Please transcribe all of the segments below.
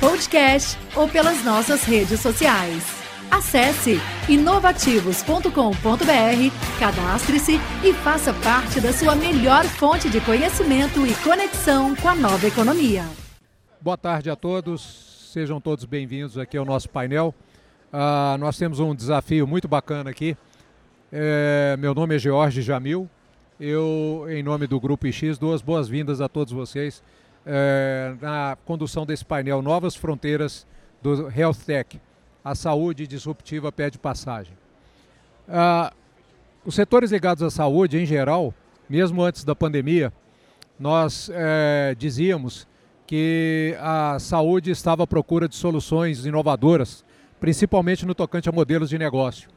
podcast ou pelas nossas redes sociais. Acesse inovativos.com.br, cadastre-se e faça parte da sua melhor fonte de conhecimento e conexão com a nova economia. Boa tarde a todos, sejam todos bem-vindos aqui ao nosso painel. Uh, nós temos um desafio muito bacana aqui. É, meu nome é Jorge Jamil. Eu, em nome do Grupo X, dou as boas-vindas a todos vocês é, na condução desse painel Novas Fronteiras do Health Tech. A saúde disruptiva pede passagem. Ah, os setores ligados à saúde, em geral, mesmo antes da pandemia, nós é, dizíamos que a saúde estava à procura de soluções inovadoras, principalmente no tocante a modelos de negócio.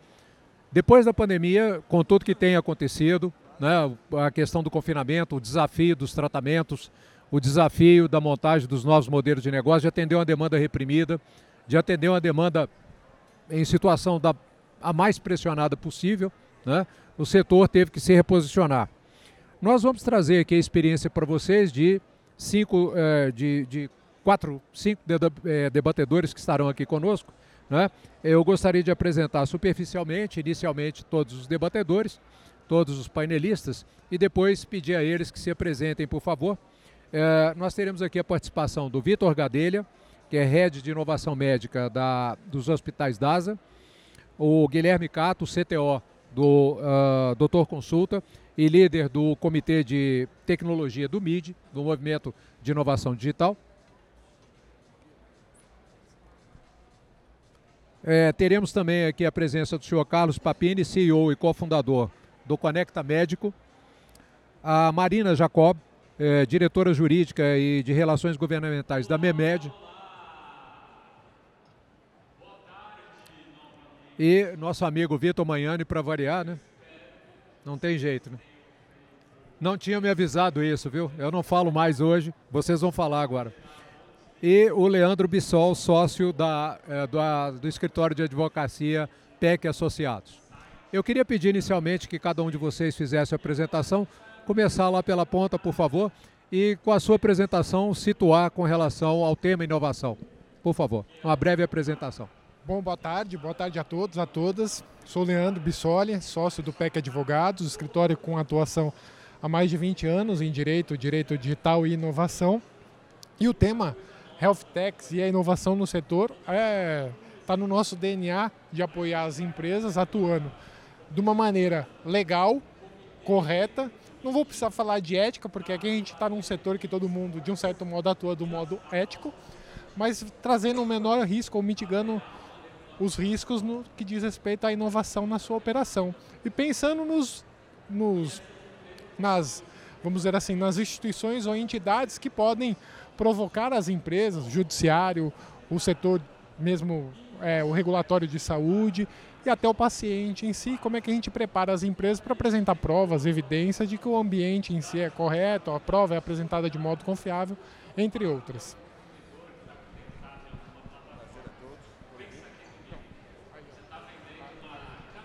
Depois da pandemia, com tudo que tem acontecido, né, a questão do confinamento, o desafio dos tratamentos, o desafio da montagem dos novos modelos de negócio, de atender uma demanda reprimida, de atender uma demanda em situação da, a mais pressionada possível, né? o setor teve que se reposicionar. Nós vamos trazer aqui a experiência para vocês de cinco, eh, de, de, quatro, cinco eh, debatedores que estarão aqui conosco. Né? Eu gostaria de apresentar superficialmente, inicialmente, todos os debatedores, todos os painelistas, e depois pedir a eles que se apresentem, por favor. É, nós teremos aqui a participação do Vitor Gadelha, que é Head de Inovação Médica da, dos Hospitais DASA, o Guilherme Cato, CTO do uh, Doutor Consulta e líder do Comitê de Tecnologia do MID, do Movimento de Inovação Digital. É, teremos também aqui a presença do senhor Carlos Papini, CEO e cofundador do Conecta Médico, a Marina Jacob, é, diretora jurídica e de relações governamentais da MEMED. E nosso amigo Vitor Manhani, para variar, né? Não tem jeito, né? Não tinha me avisado isso, viu? Eu não falo mais hoje, vocês vão falar agora. E o Leandro Bissol, sócio da, é, do, escritório de advocacia PEC Associados. Eu queria pedir inicialmente que cada um de vocês fizesse a apresentação começar lá pela ponta, por favor, e com a sua apresentação situar com relação ao tema inovação. Por favor, uma breve apresentação. Bom, boa tarde, boa tarde a todos, a todas. Sou Leandro Bissoli, sócio do PEC Advogados, escritório com atuação há mais de 20 anos em direito, direito digital e inovação. E o tema Health Techs e a inovação no setor está é, tá no nosso DNA de apoiar as empresas atuando de uma maneira legal, correta não vou precisar falar de ética, porque aqui a gente está num setor que todo mundo, de um certo modo, atua do modo ético, mas trazendo um menor risco ou mitigando os riscos no que diz respeito à inovação na sua operação. E pensando nos, nos nas, vamos dizer assim, nas instituições ou entidades que podem provocar as empresas, o judiciário, o setor mesmo, é, o regulatório de saúde e até o paciente em si, como é que a gente prepara as empresas para apresentar provas, evidências de que o ambiente em si é correto, a prova é apresentada de modo confiável, entre outras.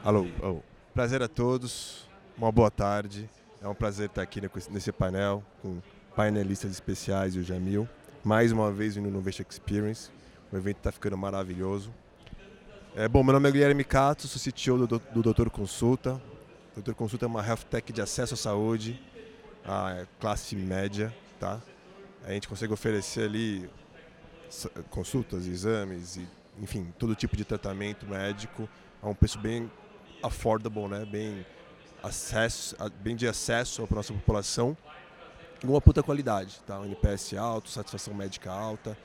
Alô, alô, prazer a todos, uma boa tarde. É um prazer estar aqui nesse painel com painelistas especiais e o Jamil. Mais uma vez no Innovation Experience. O evento está ficando maravilhoso. É, bom, meu nome é Guilherme Cato, sou CTO do, do Doutor Consulta. Doutor Consulta é uma health tech de acesso à saúde, a classe média, tá? A gente consegue oferecer ali consultas, exames, e, enfim, todo tipo de tratamento médico a um preço bem affordable, né? Bem acesso, bem de acesso para a nossa população e uma puta qualidade, tá? Um NPS alto, satisfação médica alta.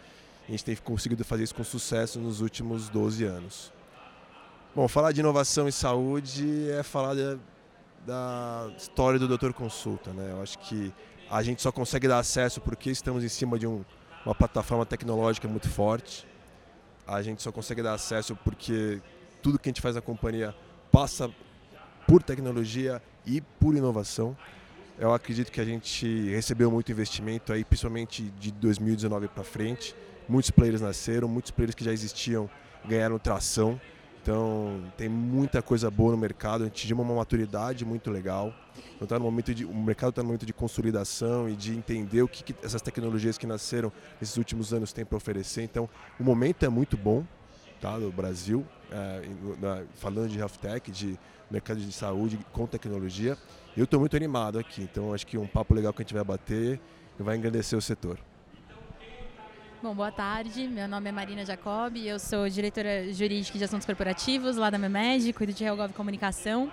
A gente tem conseguido fazer isso com sucesso nos últimos 12 anos. Bom, falar de inovação e saúde é falar de, da história do Doutor Consulta. Né? Eu acho que a gente só consegue dar acesso porque estamos em cima de um uma plataforma tecnológica muito forte. A gente só consegue dar acesso porque tudo que a gente faz na companhia passa por tecnologia e por inovação. Eu acredito que a gente recebeu muito investimento aí, principalmente de 2019 para frente. Muitos players nasceram, muitos players que já existiam ganharam tração. Então tem muita coisa boa no mercado, a gente atingiu uma maturidade muito legal. Então, tá no momento de, o mercado está no momento de consolidação e de entender o que, que, essas tecnologias que nasceram nesses últimos anos têm para oferecer. Então o momento é muito bom tá, do Brasil, é, na, falando de health tech, de mercado de saúde com tecnologia. Eu estou muito animado aqui, então acho que um papo legal que a gente vai bater vai engrandecer o setor. Bom, boa tarde. Meu nome é Marina Jacob, eu sou diretora jurídica de assuntos corporativos lá da MEMED, cuido de Reogov Comunicação.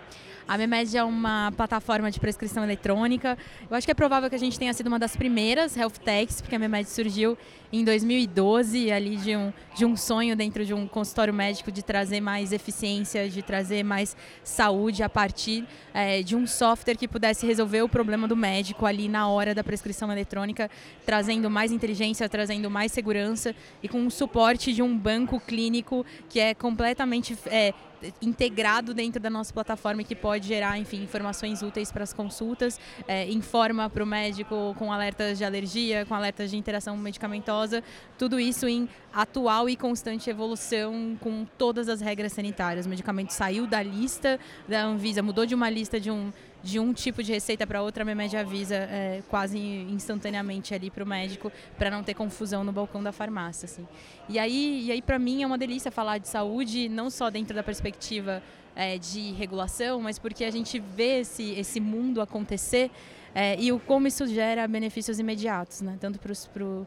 A MEMED é uma plataforma de prescrição eletrônica. Eu acho que é provável que a gente tenha sido uma das primeiras health techs, porque a MEMED surgiu em 2012, ali de um, de um sonho dentro de um consultório médico de trazer mais eficiência, de trazer mais saúde a partir é, de um software que pudesse resolver o problema do médico ali na hora da prescrição eletrônica, trazendo mais inteligência, trazendo mais segurança e com o suporte de um banco clínico que é completamente é, integrado dentro da nossa plataforma que pode gerar, enfim, informações úteis para as consultas, é, informa para o médico com alertas de alergia, com alertas de interação medicamentosa, tudo isso em atual e constante evolução com todas as regras sanitárias. O medicamento saiu da lista da Anvisa, mudou de uma lista de um de um tipo de receita para outra, a Memed avisa é, quase instantaneamente ali para o médico, para não ter confusão no balcão da farmácia. Assim. E aí, e aí para mim, é uma delícia falar de saúde, não só dentro da perspectiva é, de regulação, mas porque a gente vê esse, esse mundo acontecer é, e o como isso gera benefícios imediatos, né? tanto para os pro,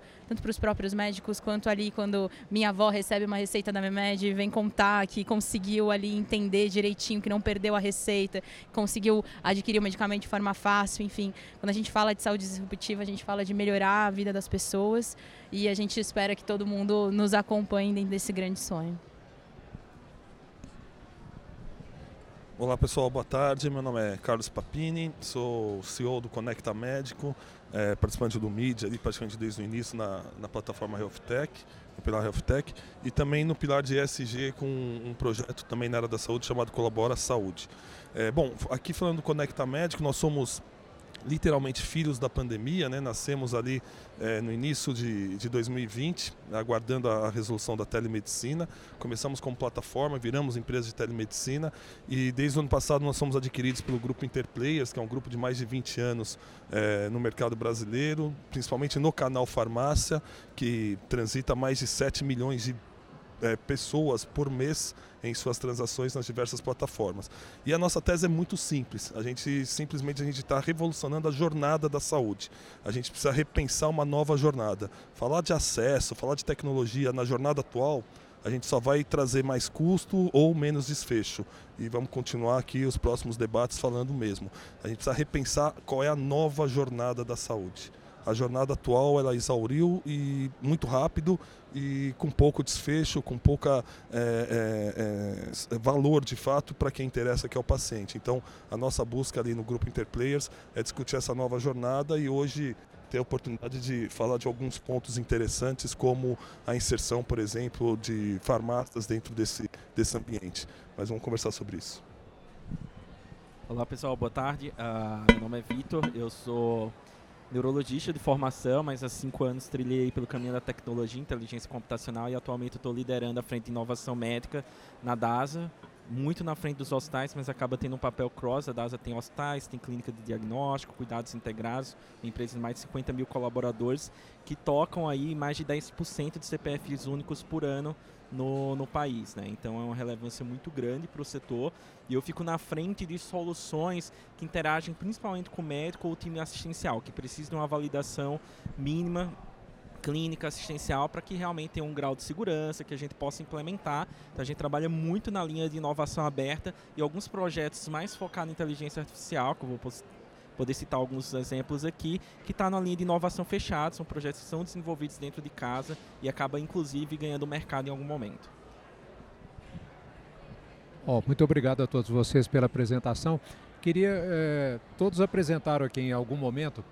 próprios médicos, quanto ali quando minha avó recebe uma receita da Memed e vem contar que conseguiu ali entender direitinho, que não perdeu a receita, conseguiu adquirir o medicamento de forma fácil, enfim. Quando a gente fala de saúde disruptiva, a gente fala de melhorar a vida das pessoas e a gente espera que todo mundo nos acompanhe dentro desse grande sonho. Olá pessoal, boa tarde. Meu nome é Carlos Papini, sou CEO do Conecta Médico, é, participante do Mídia ali praticamente desde o início na, na plataforma HealthTech, no pilar HealthTech, e também no pilar de ESG com um projeto também na área da saúde chamado Colabora Saúde. É, bom, aqui falando do Conecta Médico, nós somos literalmente filhos da pandemia, né? nascemos ali é, no início de, de 2020, aguardando a, resolução da telemedicina. Começamos como plataforma, viramos empresa de telemedicina e desde o ano passado nós somos adquiridos pelo grupo Interplayers, que é um grupo de mais de 20 anos é, no mercado brasileiro, principalmente no canal farmácia, que transita mais de 7 milhões de é, pessoas por mês em suas transações nas diversas plataformas. E a nossa tese é muito simples. A gente simplesmente a gente está revolucionando a jornada da saúde. A gente precisa repensar uma nova jornada. Falar de acesso, falar de tecnologia na jornada atual a gente só vai trazer mais custo ou menos desfecho. E vamos continuar aqui os próximos debates falando mesmo. A gente precisa repensar qual é a nova jornada da saúde a jornada atual ela exauriu e muito rápido e com pouco desfecho, com pouca é, é, é, valor de fato para quem interessa que é o paciente. Então a nossa busca ali no grupo Interplayers é discutir essa nova jornada e hoje ter a oportunidade de falar de alguns pontos interessantes como a inserção, por exemplo, de farmácias dentro desse, desse ambiente. Mas vamos conversar sobre isso. Olá pessoal, boa tarde. Uh, meu nome é Vitor, eu sou neurologista de formação, mas há cinco anos trilhei pelo caminho da tecnologia, inteligência computacional e atualmente estou liderando a frente de inovação médica na DASA, muito na frente dos hospitais, mas acaba tendo um papel cross. A DASA tem hospitais, tem clínica de diagnóstico, cuidados integrados, uma empresa de mais de 50 mil colaboradores que tocam aí mais de 10% de CPFs únicos por ano no, no país. Né? Então é uma relevância muito grande para o setor e eu fico na frente de soluções que interagem principalmente com o médico ou o time assistencial, que precisa de uma validação mínima clínica, assistencial, para que realmente tenha um grau de segurança que a gente possa implementar. Então, a gente trabalha muito na linha de inovação aberta e alguns projetos mais focados em inteligência artificial, que eu vou poder citar alguns exemplos aqui, que está na linha de inovação fechada, são projetos que são desenvolvidos dentro de casa e acaba inclusive ganhando mercado em algum momento. Oh, muito obrigado a todos vocês pela apresentação. Queria, eh, todos apresentaram aqui em algum momento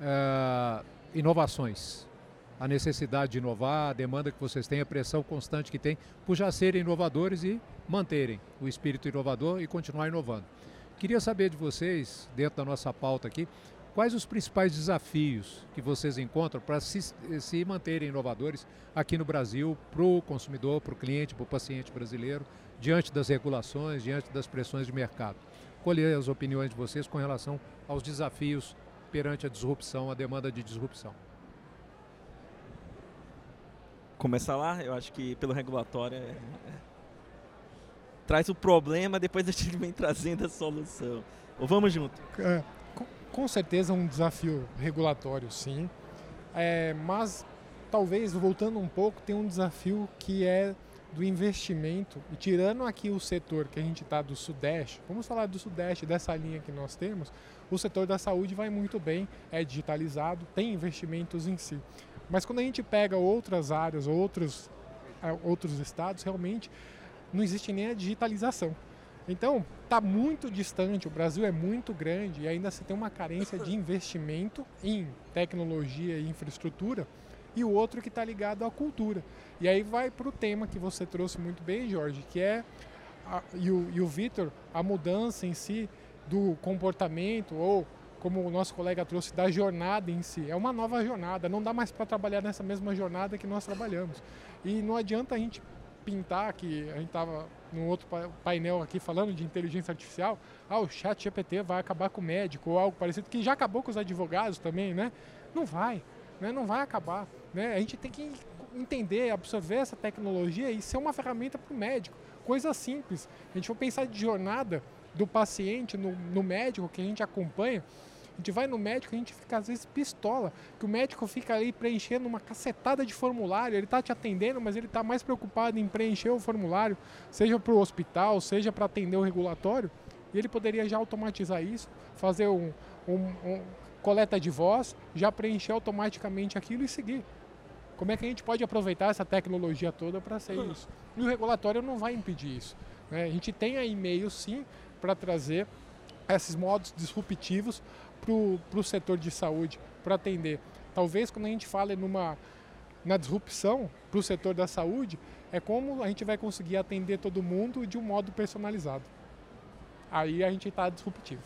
eh, inovações. a necessidade de inovar, a demanda que vocês têm, a pressão constante que tem por já serem inovadores e manterem o espírito inovador e continuar inovando. Queria saber de vocês, dentro da nossa pauta aqui, quais os principais desafios que vocês encontram para se, se manterem inovadores aqui no Brasil, para o consumidor, para o cliente, para o paciente brasileiro, diante das regulações, diante das pressões de mercado. Colher as opiniões de vocês com relação aos desafios perante a disrupção, a demanda de disrupção. Começar lá, eu acho que pelo regulatório é, é, traz o problema, depois a gente vem trazendo a solução. Ou vamos junto? É, com, certeza um desafio regulatório, sim. É, mas talvez voltando um pouco, tem um desafio que é do investimento e tirando aqui o setor que a gente está do Sudeste, vamos falar do Sudeste, dessa linha que nós temos, o setor da saúde vai muito bem, é digitalizado, tem investimentos em si. Mas quando a gente pega outras áreas, outros, outros estados, realmente não existe nem a digitalização. Então, está muito distante, o Brasil é muito grande e ainda se tem uma carência de investimento em tecnologia e infraestrutura e o outro que está ligado à cultura. E aí vai para o tema que você trouxe muito bem, Jorge, que é, a, e o, e o Vitor, a mudança em si do comportamento ou como o nosso colega trouxe, da jornada em si. É uma nova jornada, não dá mais para trabalhar nessa mesma jornada que nós trabalhamos. E não adianta a gente pintar, que a gente estava no outro painel aqui falando de inteligência artificial, ah, o chat GPT vai acabar com o médico ou algo parecido, que já acabou com os advogados também, né? Não vai, né? não vai acabar. Né? A gente tem que entender, absorver essa tecnologia e ser uma ferramenta para o médico. Coisa simples. A gente for pensar de jornada do paciente no, no médico que a gente acompanha, a gente vai no médico e a gente fica às vezes pistola, que o médico fica ali preenchendo uma cacetada de formulário, ele está te atendendo, mas ele está mais preocupado em preencher o formulário, seja para o hospital, seja para atender o regulatório, e ele poderia já automatizar isso, fazer um, um, um coleta de voz, já preencher automaticamente aquilo e seguir. Como é que a gente pode aproveitar essa tecnologia toda para ser isso? E o regulatório não vai impedir isso. Né? A gente tem aí e-mail sim para trazer esses modos disruptivos para o setor de saúde, para atender. Talvez quando a gente fala numa, na disrupção para o setor da saúde, é como a gente vai conseguir atender todo mundo de um modo personalizado. Aí a gente está disruptivo.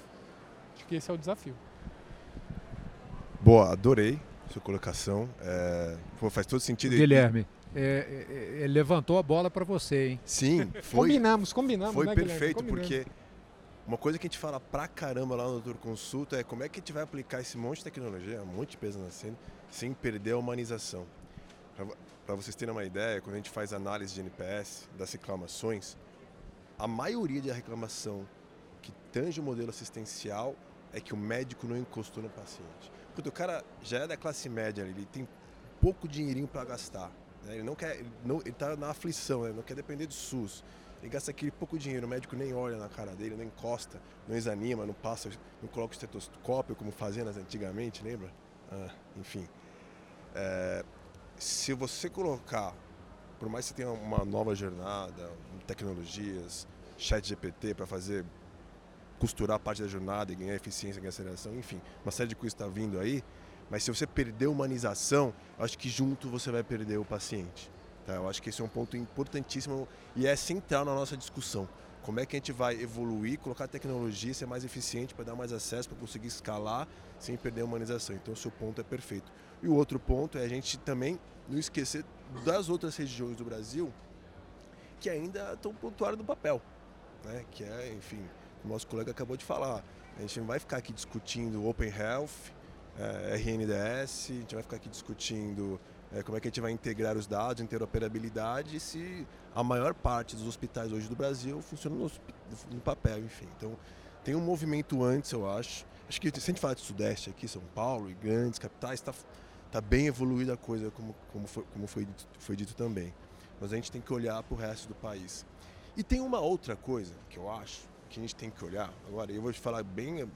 Acho que esse é o desafio. Boa, adorei sua colocação. É, faz todo sentido. Guilherme, é, é, é levantou a bola para você, hein? Sim, foi. combinamos, combinamos. Foi né, perfeito, combinamos. porque uma coisa que a gente fala pra caramba lá no Doutor Consulta é como é que a gente vai aplicar esse monte de tecnologia, um monte de peso na cena, sem perder a humanização. Para vocês terem uma ideia, quando a gente faz análise de NPS das reclamações, a maioria da reclamação que tange o modelo assistencial é que o médico não encostou no paciente. Porque o cara já é da classe média, ele tem pouco dinheirinho para gastar. Né? Ele não quer, ele, ele tá na aflição, né? não quer depender do SUS. Ele gasta aquele pouco dinheiro, o médico nem olha na cara dele, não encosta, não exanima, não passa, não coloca o estetoscópio como faziam antigamente, lembra? Ah, enfim. É, se você colocar, por mais que tenha uma nova jornada, tecnologias, chat GPT para fazer costurar parte da jornada e ganhar eficiência, ganhar aceleração, enfim, uma série de coisas está vindo aí, mas se você perder a humanização, acho que junto você vai perder o paciente. Tá? Eu acho que esse é um ponto importantíssimo e é central na nossa discussão. Como é que a gente vai evoluir, colocar tecnologia, ser mais eficiente para dar mais acesso, para conseguir escalar sem perder a humanização. Então, o seu ponto é perfeito. E o outro ponto é a gente também não esquecer das outras regiões do Brasil que ainda estão pontuadas no papel. Né? Que é, enfim, o nosso colega acabou de falar. A gente não vai ficar aqui discutindo Open Health, é, RNDS, a gente vai ficar aqui discutindo é, como é que a gente vai integrar os dados, interoperabilidade, se a maior parte dos hospitais hoje do Brasil funcionam no, no, papel, enfim. Então, tem um movimento antes, eu acho. Acho que se a gente falar de Sudeste aqui, São Paulo e grandes capitais, está tá bem evoluída a coisa, como, como, foi, como foi, dito, foi dito também. Mas a gente tem que olhar para o resto do país. E tem uma outra coisa que eu acho que a gente tem que olhar. Agora, eu vou te falar bem,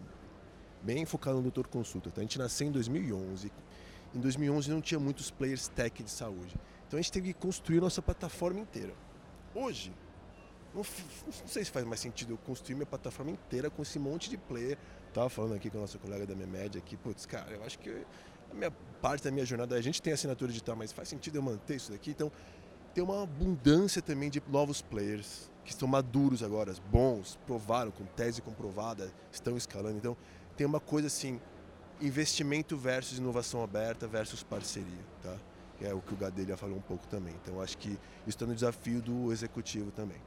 bem focado no Doutor Consulta. Tá? A gente nasceu em 2011 em 2011 não tinha muitos players tech de saúde. Então a gente teve que construir nossa plataforma inteira. Hoje, não, não, sei se faz mais sentido eu construir minha plataforma inteira com esse monte de player. Tava falando aqui com a nossa colega da Memed aqui, putz, cara, eu acho que a minha parte da minha jornada, a gente tem assinatura digital, mas faz sentido eu manter isso daqui? Então, tem uma abundância também de novos players que estão maduros agora, bons, provaram, com tese comprovada, estão escalando. Então, tem uma coisa assim, investimento versus inovação aberta versus parceria, tá? É o que o Gadelha falou um pouco também. Então, acho que isso está no desafio do executivo também.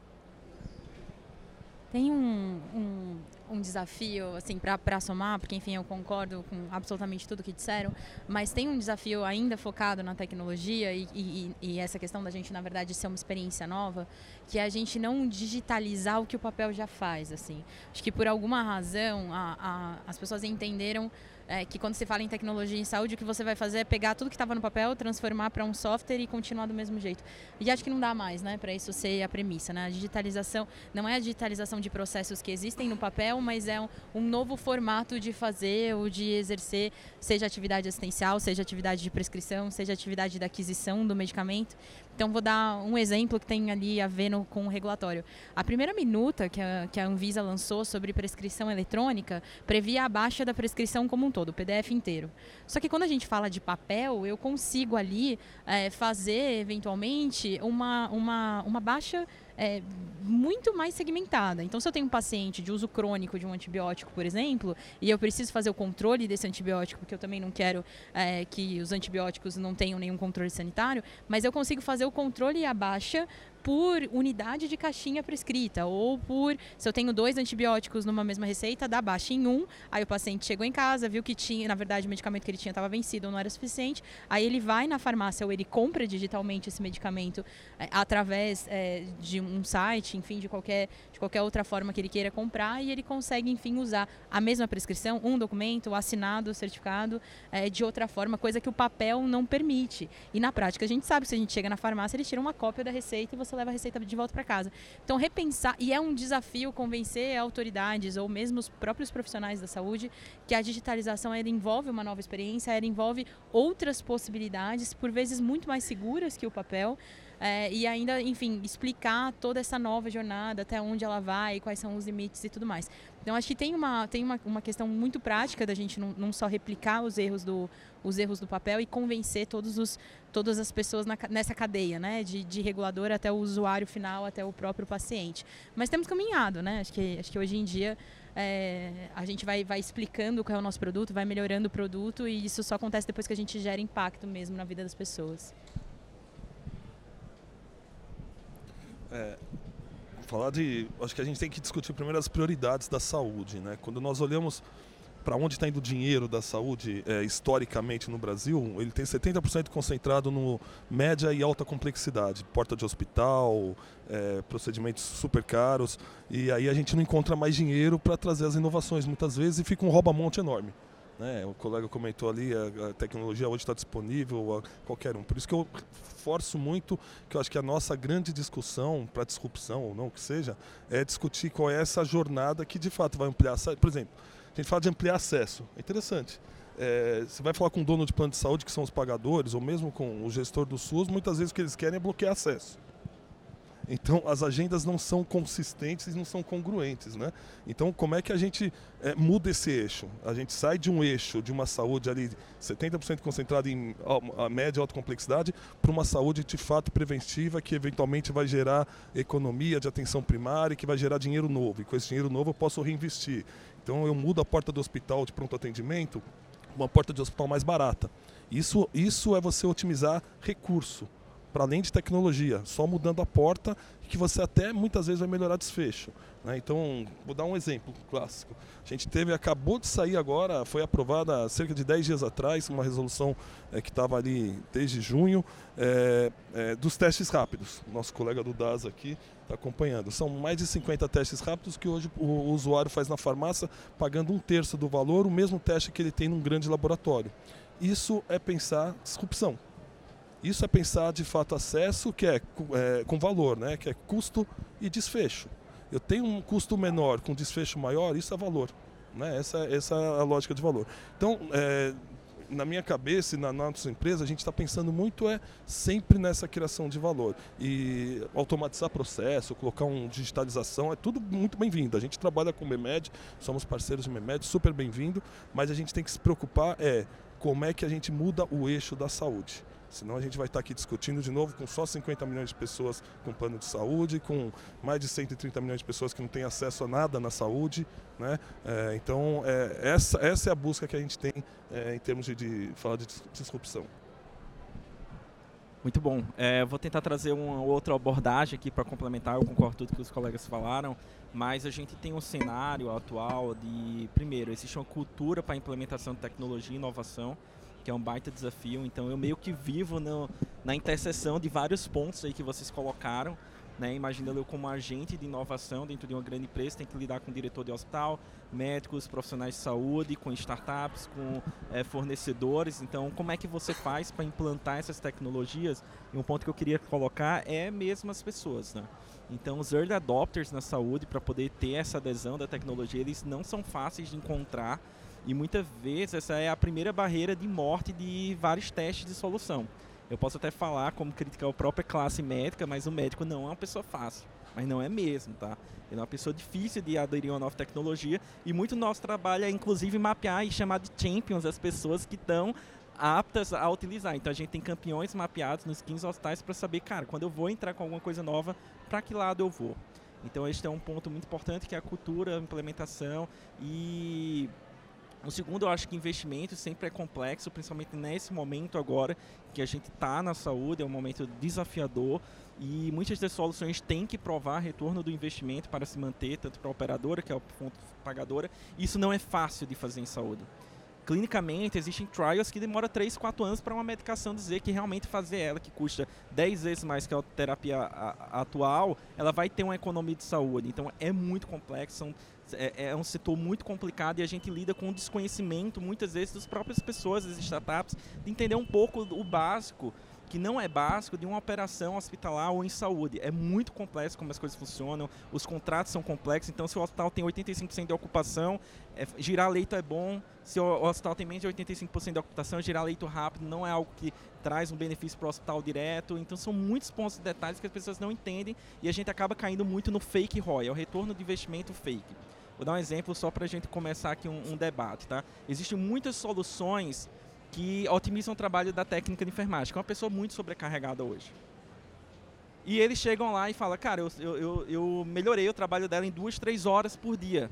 Tem um, um, um desafio, assim, para somar, porque, enfim, eu concordo com absolutamente tudo que disseram, mas tem um desafio ainda focado na tecnologia e, e, e, essa questão da gente, na verdade, ser uma experiência nova, que é a gente não digitalizar o que o papel já faz, assim. Acho que, por alguma razão, a, a, as pessoas entenderam é, que quando se fala em tecnologia em saúde, o que você vai fazer é pegar tudo que estava no papel, transformar para um software e continuar do mesmo jeito. E acho que não dá mais, né, para isso ser a premissa, né? A digitalização não é a digitalização de processos que existem no papel, mas é um, um novo formato de fazer ou de exercer, seja atividade assistencial, seja atividade de prescrição, seja atividade da aquisição do medicamento. Então, vou dar um exemplo que tem ali a ver no, com o regulatório. A primeira minuta que a, que a Anvisa lançou sobre prescrição eletrônica previa a baixa da prescrição como um todo, o PDF inteiro. Só que quando a gente fala de papel, eu consigo ali é, fazer, eventualmente, uma, uma, uma baixa é, muito mais segmentada. Então, se eu tenho um paciente de uso crônico de um antibiótico, por exemplo, e eu preciso fazer o controle desse antibiótico, porque eu também não quero é, que os antibióticos não tenham nenhum controle sanitário, mas eu consigo fazer o controle e a baixa por unidade de caixinha prescrita, ou por, se eu tenho dois antibióticos numa mesma receita, dá baixa em um, aí o paciente chegou em casa, viu que tinha, na verdade, o medicamento que ele tinha estava vencido ou não era suficiente, aí ele vai na farmácia ou ele compra digitalmente esse medicamento é, através é, de um site, enfim, de qualquer, de qualquer outra forma que ele queira comprar, e ele consegue, enfim, usar a mesma prescrição, um documento assinado, certificado, é, de outra forma, coisa que o papel não permite. E na prática, a gente sabe que se a gente chega na farmácia, ele tira uma cópia da receita e você leva a receita de volta para casa. Então, repensar, e é um desafio convencer autoridades ou mesmo os próprios profissionais da saúde que a digitalização ela envolve uma nova experiência, ela envolve outras possibilidades, por vezes muito mais seguras que o papel. É, e ainda, enfim, explicar toda essa nova jornada, até onde ela vai, quais são os limites e tudo mais. Então, acho que tem uma, tem uma, uma questão muito prática da gente não, não só replicar os erros do, os erros do papel e convencer todos os, todas as pessoas na, nessa cadeia, né? De, de regulador até o usuário final, até o próprio paciente. Mas temos caminhado, né? Acho que, acho que hoje em dia é, a gente vai, vai explicando qual é o nosso produto, vai melhorando o produto e isso só acontece depois que a gente gera impacto mesmo na vida das pessoas. É, falar de. Acho que a gente tem que discutir primeiro as prioridades da saúde. Né? Quando nós olhamos para onde está indo o dinheiro da saúde é, historicamente no Brasil, ele tem 70% concentrado no média e alta complexidade, porta de hospital, é, procedimentos super caros, e aí a gente não encontra mais dinheiro para trazer as inovações muitas vezes e fica um rouba-monte enorme. Né? O colega comentou ali, a, a tecnologia hoje está disponível a qualquer um. Por isso que eu forço muito, que eu acho que a nossa grande discussão, para disrupção ou não que seja, é discutir qual é essa jornada que de fato vai ampliar. Por exemplo, a gente fala de ampliar acesso. É interessante. É, você vai falar com o dono de plano de saúde, que são os pagadores, ou mesmo com o gestor do SUS, muitas vezes o que eles querem é bloquear acesso. Então, as agendas não são consistentes e não são congruentes. Né? Então, como é que a gente é, muda esse eixo? A gente sai de um eixo de uma saúde ali 70% concentrada em a média e alta complexidade para uma saúde de fato preventiva que eventualmente vai gerar economia de atenção primária e que vai gerar dinheiro novo. E com esse dinheiro novo eu posso reinvestir. Então, eu mudo a porta do hospital de pronto atendimento uma porta de hospital mais barata. Isso, isso é você otimizar recurso para além de tecnologia, só mudando a porta que você até muitas vezes vai melhorar desfecho. Né? Então, vou dar um exemplo clássico. A gente teve, acabou de sair agora, foi aprovada há cerca de 10 dias atrás, uma resolução é, que estava ali desde junho, é, é, dos testes rápidos. Nosso colega do DAS aqui está acompanhando. São mais de 50 testes rápidos que hoje o, usuário faz na farmácia, pagando um terço do valor, o mesmo teste que ele tem num grande laboratório. Isso é pensar disrupção. Isso é pensar de fato acesso que é, é, com valor, né? que é custo e desfecho. Eu tenho um custo menor com desfecho maior, isso é valor. Né? Essa, essa é a lógica de valor. Então, é, na minha cabeça e na, nossa empresa, a gente está pensando muito é sempre nessa criação de valor. E automatizar processo, colocar uma digitalização, é tudo muito bem-vindo. A gente trabalha com o MEMED, somos parceiros de MEMED, super bem-vindo, mas a gente tem que se preocupar é como é que a gente muda o eixo da saúde. Senão a gente vai estar aqui discutindo de novo com só 50 milhões de pessoas com plano de saúde, com mais de 130 milhões de pessoas que não têm acesso a nada na saúde. Né? É, então, é, essa, essa é a busca que a gente tem é, em termos de, de falar de disrupção. Muito bom. É, vou tentar trazer uma outra abordagem aqui para complementar. Eu concordo tudo que os colegas falaram, mas a gente tem um cenário atual de, primeiro, existe uma cultura para implementação de tecnologia e inovação que é um baita desafio. Então eu meio que vivo no, na interseção de vários pontos aí que vocês colocaram. Né, imaginando eu como agente de inovação dentro de uma grande empresa, tem que lidar com diretor de hospital, médicos, profissionais de saúde, com startups, com é, fornecedores. Então, como é que você faz para implantar essas tecnologias? E um ponto que eu queria colocar é mesmo as pessoas. Né? Então, os early adopters na saúde, para poder ter essa adesão da tecnologia, eles não são fáceis de encontrar e muitas vezes essa é a primeira barreira de morte de vários testes de solução. Eu posso até falar como criticar a própria classe médica, mas o médico não é uma pessoa fácil. Mas não é mesmo, tá? Ele é uma pessoa difícil de aderir a uma nova tecnologia e muito nosso trabalho é inclusive mapear e chamar de champions as pessoas que estão aptas a utilizar. Então a gente tem campeões mapeados nos 15 hospitais para saber, cara, quando eu vou entrar com alguma coisa nova, para que lado eu vou. Então este é um ponto muito importante que é a cultura, a implementação e o segundo, eu acho que investimento sempre é complexo, principalmente nesse momento agora que a gente está na saúde, é um momento desafiador e muitas das soluções têm que provar retorno do investimento para se manter, tanto para a operadora, que é a fonte pagadora. Isso não é fácil de fazer em saúde. Clinicamente, existem trials que demoram 3, 4 anos para uma medicação dizer que realmente fazer ela, que custa 10 vezes mais que a terapia atual, ela vai ter uma economia de saúde. Então é muito complexo, são é, é, um setor muito complicado e a gente lida com o desconhecimento, muitas vezes, das próprias pessoas, das startups, de entender um pouco o básico, que não é básico, de uma operação hospitalar ou em saúde. É muito complexo como as coisas funcionam, os contratos são complexos, então se o hospital tem 85% de ocupação, é, girar leito é bom, se o hospital tem menos de 85% de ocupação, girar leito rápido não é algo que traz um benefício para o hospital direto. Então são muitos pontos de detalhes que as pessoas não entendem e a gente acaba caindo muito no fake ROI, é o retorno de investimento fake. Vou dar um exemplo só para a gente começar aqui um, um, debate. Tá? Existem muitas soluções que otimizam o trabalho da técnica de enfermagem, que é uma pessoa muito sobrecarregada hoje. E eles chegam lá e falam, cara, eu, eu, eu melhorei o trabalho dela em duas, três horas por dia.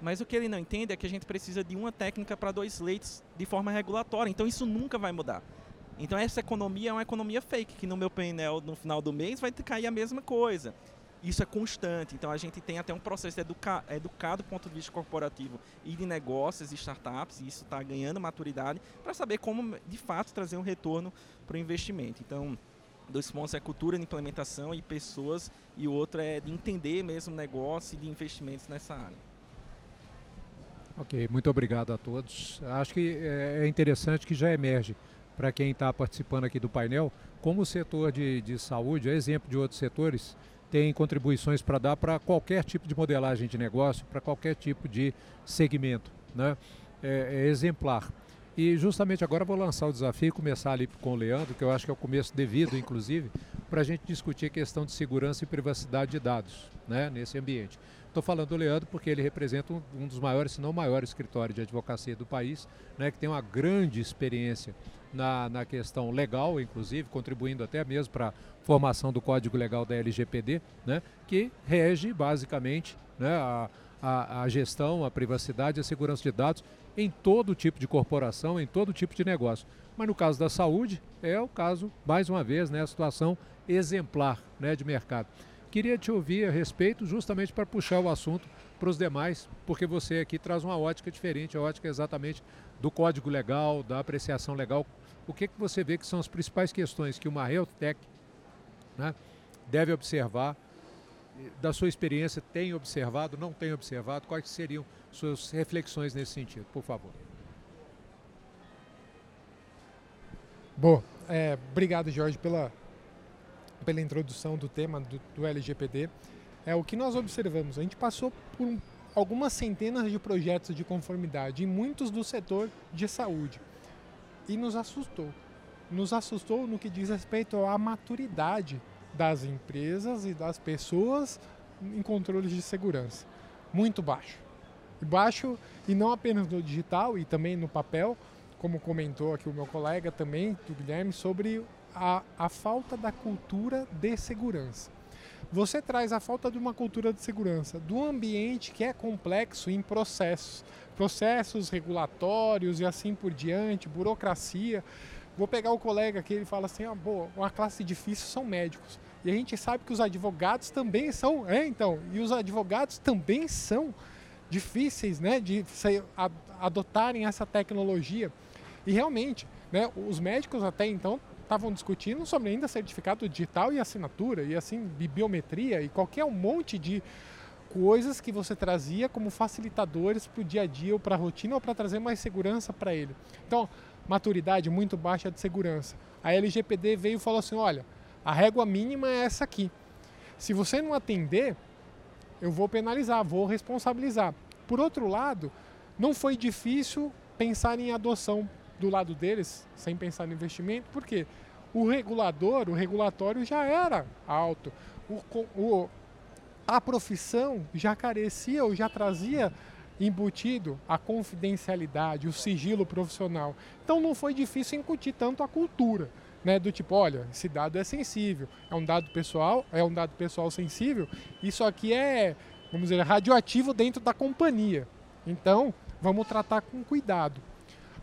Mas o que ele não entende é que a gente precisa de uma técnica para dois leitos de forma regulatória. Então isso nunca vai mudar. Então essa economia é uma economia fake, que no meu painel no final do mês vai cair a mesma coisa isso é constante. Então a gente tem até um processo de educar, educar do ponto de vista corporativo e de negócios e startups, e isso está ganhando maturidade para saber como de fato trazer um retorno para o investimento. Então, dois pontos é cultura de implementação e pessoas, e o outro é de entender mesmo negócio e de investimentos nessa área. Ok, muito obrigado a todos. Acho que é, é interessante que já emerge para quem está participando aqui do painel, como o setor de, de saúde, é exemplo de outros setores, tem contribuições para dar para qualquer tipo de modelagem de negócio, para qualquer tipo de segmento. Né? É, é, exemplar. E justamente agora vou lançar o desafio e começar ali com o Leandro, que eu acho que é o começo devido, inclusive, para a gente discutir a questão de segurança e privacidade de dados né, nesse ambiente. Estou falando do Leandro porque ele representa um, um, dos maiores, se não o maior escritório de advocacia do país, né, que tem uma grande experiência na, na questão legal, inclusive, contribuindo até mesmo para a formação do Código Legal da LGPD, né, que rege basicamente né, a, a, a gestão, a privacidade e a segurança de dados em todo tipo de corporação, em todo tipo de negócio. Mas no caso da saúde, é o caso, mais uma vez, né, a situação exemplar né, de mercado. Queria te ouvir a respeito, justamente para puxar o assunto para os demais, porque você aqui traz uma ótica diferente, a ótica exatamente do código legal, da apreciação legal. O que, que você vê que são as principais questões que uma health tech né, deve observar, da sua experiência, tem observado, não tem observado, quais seriam suas reflexões nesse sentido, por favor. Bom, é, obrigado Jorge pela, pela introdução do tema do, do LGPD. É o que nós observamos. A gente passou por um, algumas centenas de projetos de conformidade, em muitos do setor de saúde e nos assustou. Nos assustou no que diz respeito à maturidade das empresas e das pessoas em controles de segurança. Muito baixo. Baixo, e não apenas no digital e também no papel, como comentou aqui o meu colega também, do Guilherme, sobre a, a falta da cultura de segurança. Você traz a falta de uma cultura de segurança do ambiente que é complexo em processos, processos regulatórios e assim por diante, burocracia. Vou pegar o colega que ele fala assim: ah, boa, uma classe difícil são médicos. E a gente sabe que os advogados também são, é então, e os advogados também são difíceis, né, de adotarem essa tecnologia. E realmente, né, os médicos até então estavam discutindo sobre ainda certificado digital e assinatura, e assim, biometria e qualquer um monte de coisas que você trazia como facilitadores para o dia a dia ou para a rotina ou para trazer mais segurança para ele. Então, maturidade muito baixa de segurança. A LGPD veio e falou assim: olha, a régua mínima é essa aqui. Se você não atender, eu vou penalizar, vou responsabilizar. Por outro lado, não foi difícil pensar em adoção do lado deles, sem pensar no investimento, porque o regulador, o regulatório já era alto. O, o, a profissão já carecia ou já trazia embutido a confidencialidade, o sigilo profissional. Então não foi difícil incutir tanto a cultura, né, do tipo, olha, esse dado é sensível, é um dado pessoal, é um dado pessoal sensível, isso aqui é, vamos dizer, radioativo dentro da companhia. Então, vamos tratar com cuidado.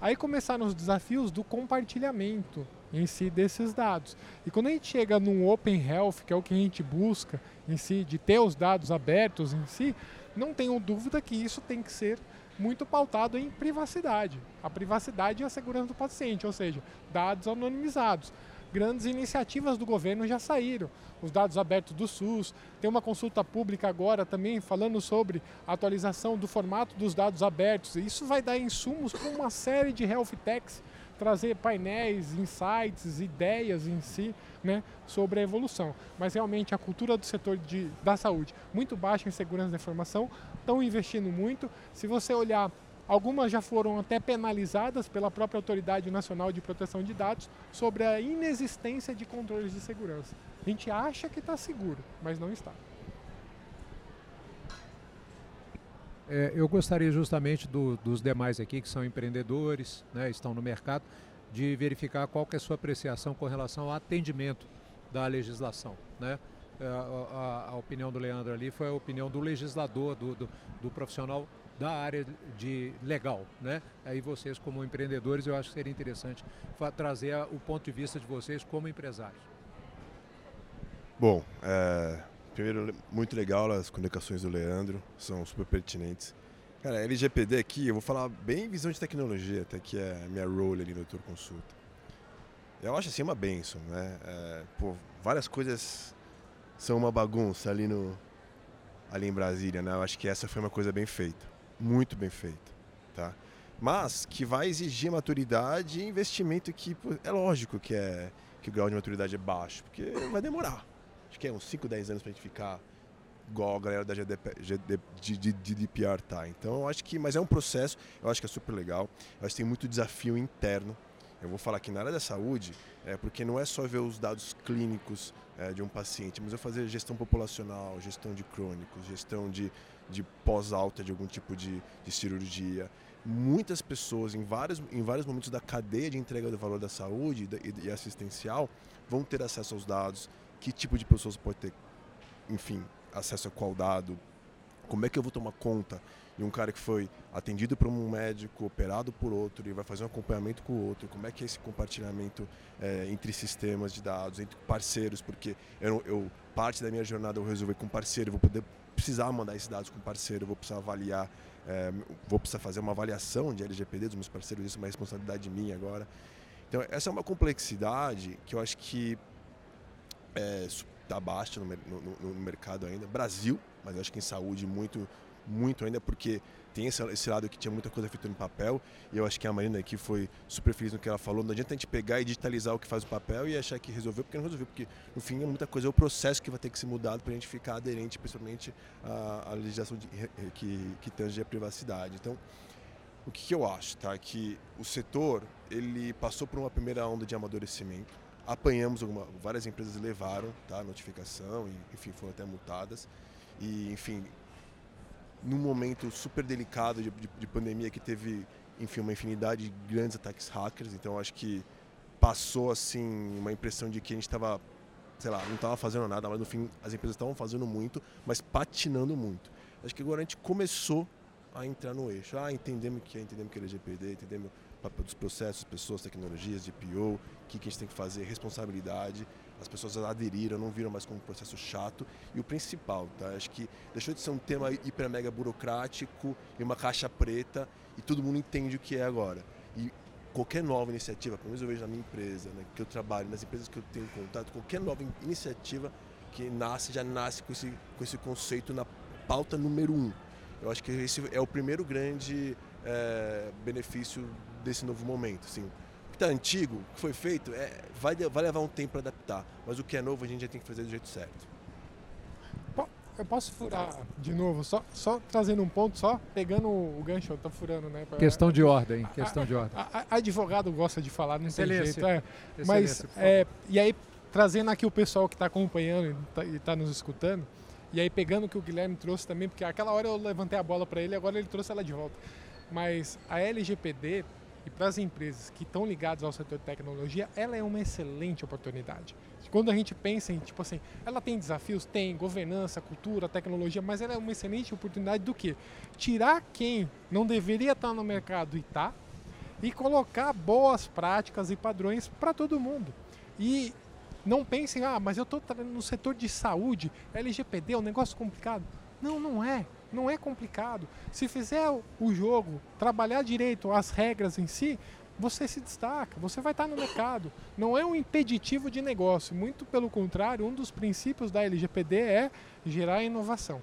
Aí começaram os desafios do compartilhamento em si desses dados. E quando a gente chega num Open Health, que é o que a gente busca em si, de ter os dados abertos em si, não tenho dúvida que isso tem que ser muito pautado em privacidade. A privacidade e a segurança do paciente, ou seja, dados anonimizados grandes iniciativas do governo já saíram. Os dados abertos do SUS, tem uma consulta pública agora também falando sobre a atualização do formato dos dados abertos. Isso vai dar insumos para uma série de health techs trazer painéis, insights, ideias em si né, sobre a evolução. Mas realmente a cultura do setor de, da saúde, muito baixa em segurança da informação, estão investindo muito. Se você olhar Algumas já foram até penalizadas pela própria Autoridade Nacional de Proteção de Dados sobre a inexistência de controles de segurança. A gente acha que está seguro, mas não está. É, eu gostaria justamente do, dos demais aqui que são empreendedores, né, estão no mercado, de verificar qual é a sua apreciação com relação ao atendimento da legislação. Né? É, a, a, a opinião do Leandro ali foi a opinião do legislador, do, do, do profissional da área de legal, né? Aí vocês como empreendedores, eu acho que seria interessante trazer o ponto de vista de vocês como empresários. Bom, é, primeiro muito legal as comunicações do Leandro, são super pertinentes. Cara, LGPD aqui, eu vou falar bem visão de tecnologia, até que é a minha role ali no Tour Consulta. Eu acho assim uma benção, né? É, pô, várias coisas são uma bagunça ali no ali em Brasília, né? Eu acho que essa foi uma coisa bem feita muito bem feita, tá? Mas que vai exigir maturidade e investimento que é lógico que é que o grau de maturidade é baixo, porque vai demorar. Acho que é uns 5, 10 anos para a gente ficar igual a galera da GDP, GDPR tá. Então, eu acho que, mas é um processo, eu acho que é super legal. Eu acho que tem muito desafio interno. Eu vou falar que na área da saúde, é porque não é só ver os dados clínicos é, de um paciente, mas eu fazer gestão populacional, gestão de crônicos, gestão de de pós-alta de algum tipo de, de cirurgia. Muitas pessoas, em vários, em vários momentos da cadeia de entrega do valor da saúde e, e assistencial, vão ter acesso aos dados. Que tipo de pessoas pode ter, enfim, acesso a qual dado? Como é que eu vou tomar conta de um cara que foi atendido por um médico, operado por outro e vai fazer um acompanhamento com o outro? Como é que é esse compartilhamento é, entre sistemas de dados, entre parceiros? Porque eu, eu parte da minha jornada eu resolver com parceiro, vou poder precisar mandar esses dados com parceiro, vou precisar avaliar, é, vou precisar fazer uma avaliação de LGPD dos meus parceiros, isso é uma responsabilidade minha agora. Então, essa é uma complexidade que eu acho que está é, baixa no, no, no, mercado ainda. Brasil, mas eu acho que em saúde muito, muito ainda, porque tem esse, esse, lado que tinha muita coisa feita no papel, e eu acho que a Marina aqui foi super feliz no que ela falou. Não adianta a gente pegar e digitalizar o que faz o papel e achar que resolveu, porque não resolveu, porque no fim é muita coisa, é o processo que vai ter que ser mudado para a gente ficar aderente, principalmente à, à legislação de, que, que tange a privacidade. Então, o que, que eu acho, tá? Que o setor, ele passou por uma primeira onda de amadurecimento, apanhamos alguma, várias empresas levaram tá, notificação e enfim foram até multadas e enfim num momento super delicado de, de, de pandemia que teve enfim, uma infinidade de grandes ataques hackers. Então acho que passou assim uma impressão de que a gente estava, sei lá, não estava fazendo nada, mas no fim as empresas estavam fazendo muito, mas patinando muito. Acho que agora a gente começou a entrar no eixo. Ah, entendemos que é, entendemos que é LGPD, entendemos o papel dos processos, pessoas, tecnologias, de PO, o que, que a gente tem que fazer, responsabilidade. As pessoas aderiram, não viram mais como um processo chato. E o principal, tá? Acho que deixou de ser um tema hiper mega burocrático e uma caixa preta e todo mundo entende o que é agora. E qualquer nova iniciativa, pelo menos eu vejo na minha empresa, né, que eu trabalho, nas empresas que eu tenho contato, qualquer nova iniciativa que nasce, já nasce com esse, com esse conceito na pauta número um. Eu acho que esse é o primeiro grande é, benefício desse novo momento. Assim. Está antigo, o que foi feito, é, vai, vai levar um tempo para adaptar, mas o que é novo a gente já tem que fazer do jeito certo. Eu posso furar de novo, só, só trazendo um ponto, só pegando o gancho, tô furando, né? Questão de ordem, questão de ordem. A, a, advogado gosta de falar, não tem jeito. É. Mas, é, e aí, trazendo aqui o pessoal que está acompanhando e está tá nos escutando, e aí pegando o que o Guilherme trouxe também, porque aquela hora eu levantei a bola para ele, agora ele trouxe ela de volta. Mas a LGPD, e para as empresas que estão ligadas ao setor de tecnologia, ela é uma excelente oportunidade. Quando a gente pensa em, tipo assim, ela tem desafios? Tem, governança, cultura, tecnologia, mas ela é uma excelente oportunidade do quê? Tirar quem não deveria estar no mercado e está, e colocar boas práticas e padrões para todo mundo. E não pensem, ah, mas eu estou no setor de saúde, LGPD é um negócio complicado. Não, não é. Não é complicado. Se fizer o jogo, trabalhar direito as regras em si, você se destaca, você vai estar no mercado. Não é um impeditivo de negócio, muito pelo contrário, um dos princípios da LGPD é gerar inovação.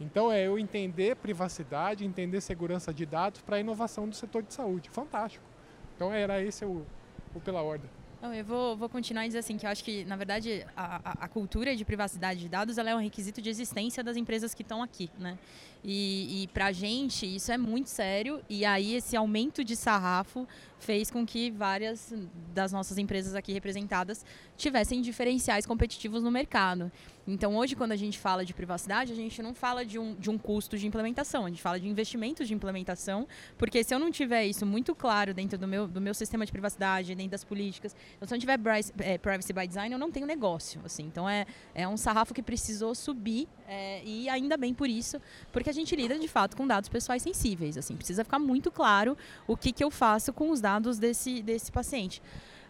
Então é eu entender privacidade, entender segurança de dados para a inovação do setor de saúde. Fantástico. Então era esse o, o pela ordem. Não, eu vou, vou continuar dizer assim, que eu acho que, na verdade, a, a, cultura de privacidade de dados é um requisito de existência das empresas que estão aqui, né? E, e para a gente isso é muito sério e aí esse aumento de sarrafo fez com que várias das nossas empresas aqui representadas tivessem diferenciais competitivos no mercado. Então, hoje, quando a gente fala de privacidade, a gente não fala de um, de um custo de implementação, a gente fala de investimentos de implementação, porque se eu não tiver isso muito claro dentro do meu, do meu sistema de privacidade, dentro das políticas, então, se eu não tiver é, privacy by design, eu não tenho negócio. Assim. Então, é, é um sarrafo que precisou subir é, e ainda bem por isso, porque a gente lida de fato com dados pessoais sensíveis. Assim, precisa ficar muito claro o que, que eu faço com os dados desse, desse paciente.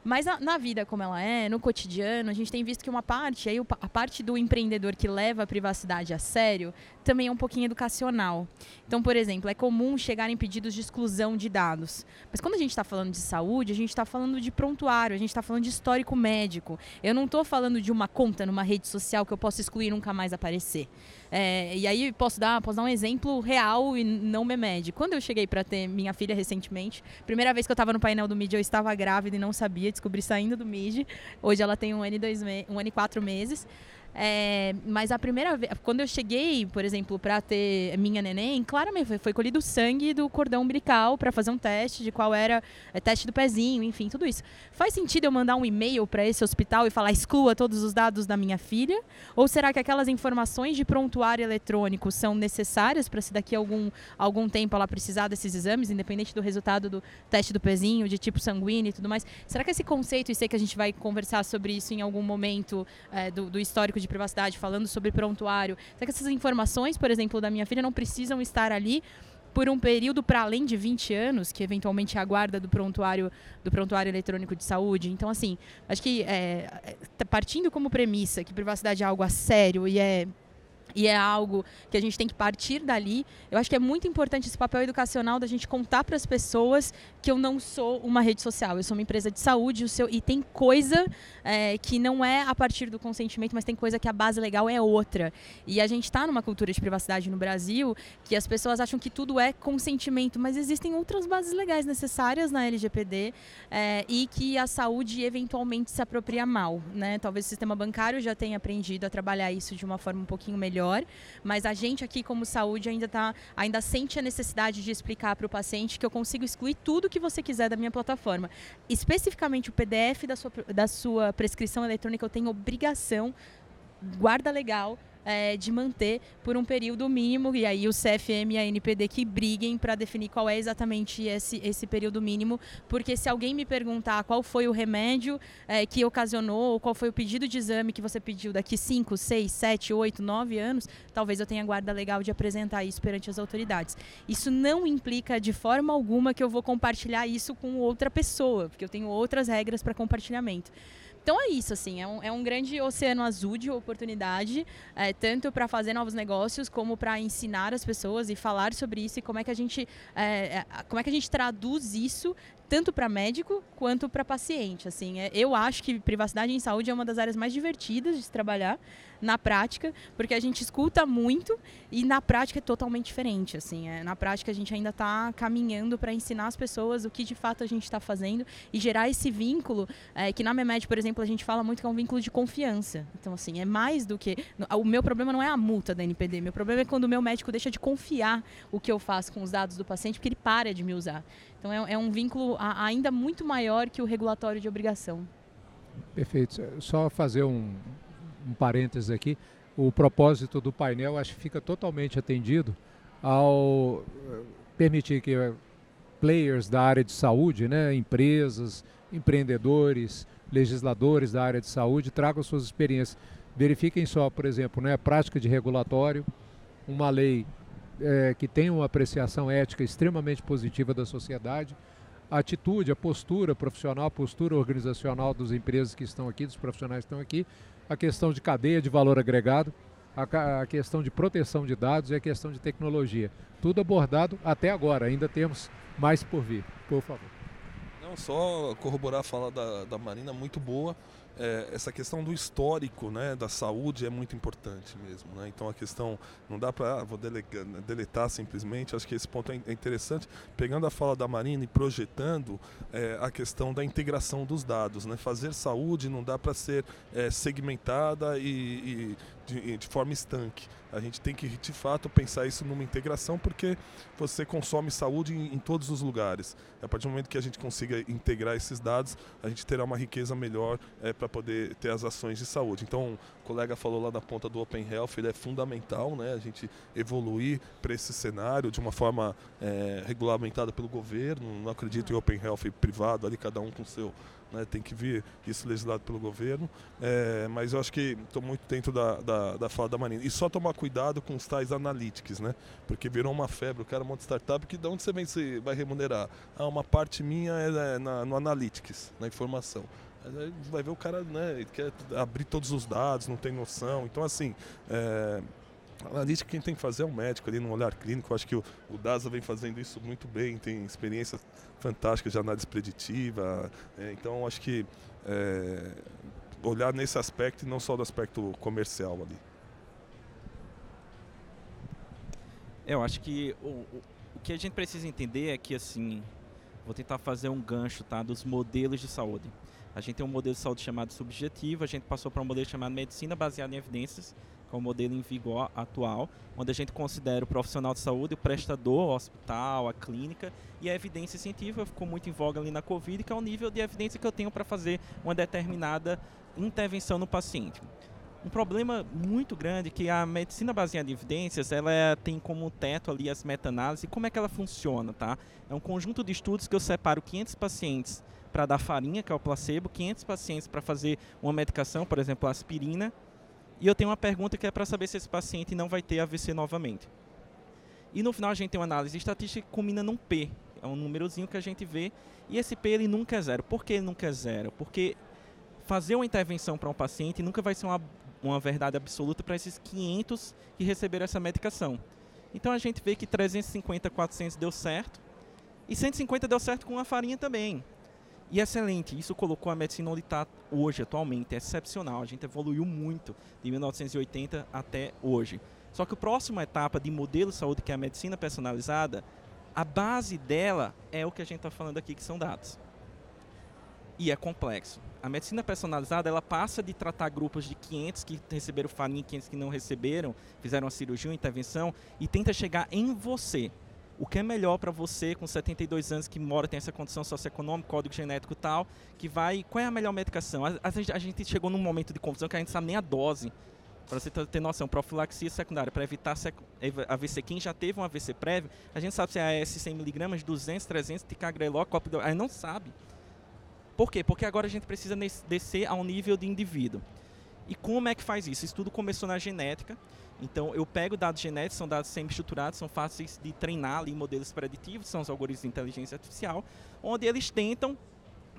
Mas a, na vida como ela é, no cotidiano, a gente tem visto que uma parte, aí a parte do empreendedor que leva a privacidade a sério, também é um pouquinho educacional. Então, por exemplo, é comum chegarem pedidos de exclusão de dados. Mas quando a gente está falando de saúde, a gente está falando de prontuário, a gente está falando de histórico médico. Eu não estou falando de uma conta numa rede social que eu posso excluir e nunca mais aparecer. É, e aí posso dar, posso dar um exemplo real e não memede. Quando eu cheguei para ter minha filha recentemente, primeira vez que eu estava no painel do MIDI, eu estava grávida e não sabia, descobri saindo do MIDI. Hoje ela tem um ano e, dois um ano e quatro meses. É, mas a primeira vez, quando eu cheguei, por exemplo, para ter minha neném, claramente foi, foi colhido sangue do cordão umbilical para fazer um teste de qual era é, teste do pezinho, enfim, tudo isso. Faz sentido eu mandar um e-mail para esse hospital e falar exclua todos os dados da minha filha? Ou será que aquelas informações de prontuário eletrônico são necessárias para se daqui a algum, algum tempo ela precisar desses exames, independente do resultado do teste do pezinho, de tipo sanguíneo e tudo mais? Será que esse conceito, e sei que a gente vai conversar sobre isso em algum momento é, do, do histórico de privacidade, falando sobre prontuário. Será que essas informações, por exemplo, da minha filha não precisam estar ali por um período para além de 20 anos, que eventualmente é a guarda do prontuário, do prontuário eletrônico de saúde. Então, assim, acho que é, é partindo como premissa que privacidade é algo a sério e é e é algo que a gente tem que partir dali. Eu acho que é muito importante esse papel educacional da gente contar para as pessoas que eu não sou uma rede social, eu sou uma empresa de saúde, seu, e tem coisa é, que não é a partir do consentimento, mas tem coisa que a base legal é outra. E a gente está numa cultura de privacidade no Brasil que as pessoas acham que tudo é consentimento, mas existem outras bases legais necessárias na LGPD é, e que a saúde eventualmente se apropria mal. Né? Talvez o sistema bancário já tenha aprendido a trabalhar isso de uma forma um pouquinho melhor, mas a gente aqui como saúde ainda, tá, ainda sente a necessidade de explicar para o paciente que eu consigo excluir tudo que você quiser da minha plataforma. Especificamente o PDF da sua, da sua prescrição eletrônica, eu tenho obrigação, guarda legal, é, de manter por um período mínimo, e aí o CFM e a NPD que briguem para definir qual é exatamente esse, esse período mínimo, porque se alguém me perguntar qual foi o remédio é, que ocasionou, ou qual foi o pedido de exame que você pediu daqui 5, 6, 7, 8, 9 anos, talvez eu tenha guarda legal de apresentar isso perante as autoridades. Isso não implica de forma alguma que eu vou compartilhar isso com outra pessoa, porque eu tenho outras regras para compartilhamento. Então é isso, assim, é um, é um grande oceano azul de oportunidade, é, tanto para fazer novos negócios como para ensinar as pessoas e falar sobre isso e como é que a gente, é, como é que a gente traduz isso tanto para médico quanto para paciente. Assim, é, eu acho que privacidade em saúde é uma das áreas mais divertidas de se trabalhar na prática, porque a gente escuta muito e na prática é totalmente diferente. Assim, é, na prática a gente ainda está caminhando para ensinar as pessoas o que de fato a gente está fazendo e gerar esse vínculo é, que na Memed, por exemplo, a gente fala muito que é um vínculo de confiança. Então, assim, é mais do que o meu problema não é a multa da NPD, meu problema é quando o meu médico deixa de confiar o que eu faço com os dados do paciente porque ele para de me usar. Então é, é um vínculo ainda muito maior que o regulatório de obrigação. Perfeito. Só fazer um, um parênteses aqui. O propósito do painel acho que fica totalmente atendido ao eh, permitir que eh, players da área de saúde, né, empresas, empreendedores, legisladores da área de saúde tragam suas experiências. Verifiquem só, por exemplo, né, prática de regulatório, uma lei é, que tem uma apreciação ética extremamente positiva da sociedade, a atitude, a postura profissional, a postura organizacional das empresas que estão aqui, dos profissionais que estão aqui, a questão de cadeia de valor agregado, a, a questão de proteção de dados e a questão de tecnologia. Tudo abordado até agora, ainda temos mais por vir. Por favor. Não, só corroborar a fala da, da Marina, muito boa é, essa questão do histórico né, da saúde é muito importante mesmo. Né? Então a questão não dá para ah, vou deletar simplesmente. Acho que esse ponto é, é interessante. Pegando a fala da Marina e projetando é, a questão da integração dos dados. Né? Fazer saúde não dá para ser é, segmentada e, e de, de forma estanque. A gente tem que, de fato, pensar isso numa integração, porque você consome saúde em, em, todos os lugares. A partir do momento que a gente consiga integrar esses dados, a gente terá uma riqueza melhor é, para poder ter as ações de saúde. Então, o colega falou lá da ponta do Open Health, ele é fundamental, né? A gente evoluir para esse cenário de uma forma é, regulamentada pelo governo. Não acredito em Open Health privado, ali cada um com seu né, tem que vir isso legislado pelo governo, é, mas eu acho que estou muito dentro da, da, da, fala da Marina. E só tomar cuidado com os tais analytics, né? Porque virou uma febre, o cara monta startup, que de onde você vem, você vai remunerar? Ah, uma parte minha é, é na, no analytics, na informação. Vai ver o cara, né, quer abrir todos os dados, não tem noção. Então, assim, é, analítica quem tem que fazer é o médico ali no olhar clínico. Eu acho que o, o DASA vem fazendo isso muito bem, tem experiências fantásticas de análise preditiva. É, então acho que é, olhar nesse aspecto e não só do aspecto comercial ali. Eu acho que o, o, o que a gente precisa entender é que assim, vou tentar fazer um gancho tá, dos modelos de saúde. A gente tem um modelo de saúde chamado subjetivo, a gente passou para um modelo chamado medicina baseada em evidências, que é o modelo em vigor atual, onde a gente considera o profissional de saúde, o prestador, o hospital, a clínica, e a evidência científica ficou muito em voga ali na Covid, que é o nível de evidência que eu tenho para fazer uma determinada intervenção no paciente. Um problema muito grande que a medicina baseada em evidências, ela tem como teto ali as meta-análises. Como é que ela funciona, tá? É um conjunto de estudos que eu separo 500 pacientes para dar farinha, que é o placebo, 500 pacientes para fazer uma medicação, por exemplo, aspirina, e eu tenho uma pergunta que é para saber se esse paciente não vai ter AVC novamente. E no final a gente tem uma análise estatística que culmina num P. É um númerozinho que a gente vê. E esse P ele nunca é zero. Por que ele nunca é zero? Porque fazer uma intervenção para um paciente nunca vai ser uma, uma verdade absoluta para esses 500 que receberam essa medicação. Então a gente vê que 350, 400 deu certo. E 150 deu certo com a farinha também. E excelente, isso colocou a medicina onde está hoje, atualmente. É excepcional, a gente evoluiu muito de 1980 até hoje. Só que a próxima etapa de modelo de saúde, que é a medicina personalizada, a base dela é o que a gente está falando aqui, que são dados. E é complexo. A medicina personalizada, ela passa de tratar grupos de 500 que receberam farinha e 500 que não receberam, fizeram uma cirurgia, uma intervenção, e tenta chegar em você o que é melhor para você com 72 anos que mora, tem essa condição socioeconômica, código genético tal, que vai. Qual é a melhor medicação? A, a, a, gente chegou num momento de confusão que a gente sabe nem a dose para você ter noção, profilaxia secundária, para evitar AVC, quem já teve um AVC prévio, a gente sabe se é AS 100mg, 200, 300, ticagrelol, copo aí não sabe. Por quê? Porque agora a gente precisa descer a um nível de indivíduo. E como é que faz isso? Isso tudo começou na genética. Então, eu pego dados genéticos, são dados semi-estruturados, são fáceis de treinar ali modelos preditivos, são os algoritmos de inteligência artificial, onde eles tentam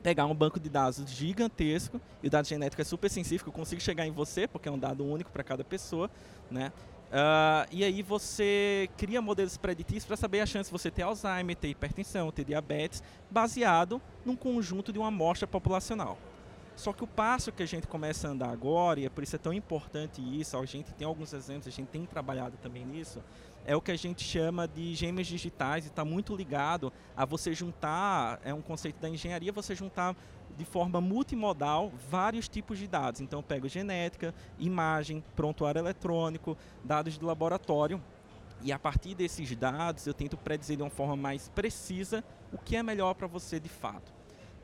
pegar um banco de dados gigantesco, e o dado genético é super sensível, eu consigo chegar em você, porque é um dado único para cada pessoa, né? Uh, e aí você cria modelos preditivos para saber a chance de você ter Alzheimer, ter hipertensão, ter diabetes, baseado num conjunto de uma amostra populacional. Só que o passo que a gente começa a andar agora, e é por isso é tão importante isso, a gente tem alguns exemplos, a gente tem trabalhado também nisso, é o que a gente chama de gêmeos digitais e está muito ligado a você juntar, é um conceito da engenharia, você juntar de forma multimodal vários tipos de dados. Então eu pego genética, imagem, prontuário eletrônico, dados de laboratório e a partir desses dados eu tento predizer de uma forma mais precisa o que é melhor para você de fato.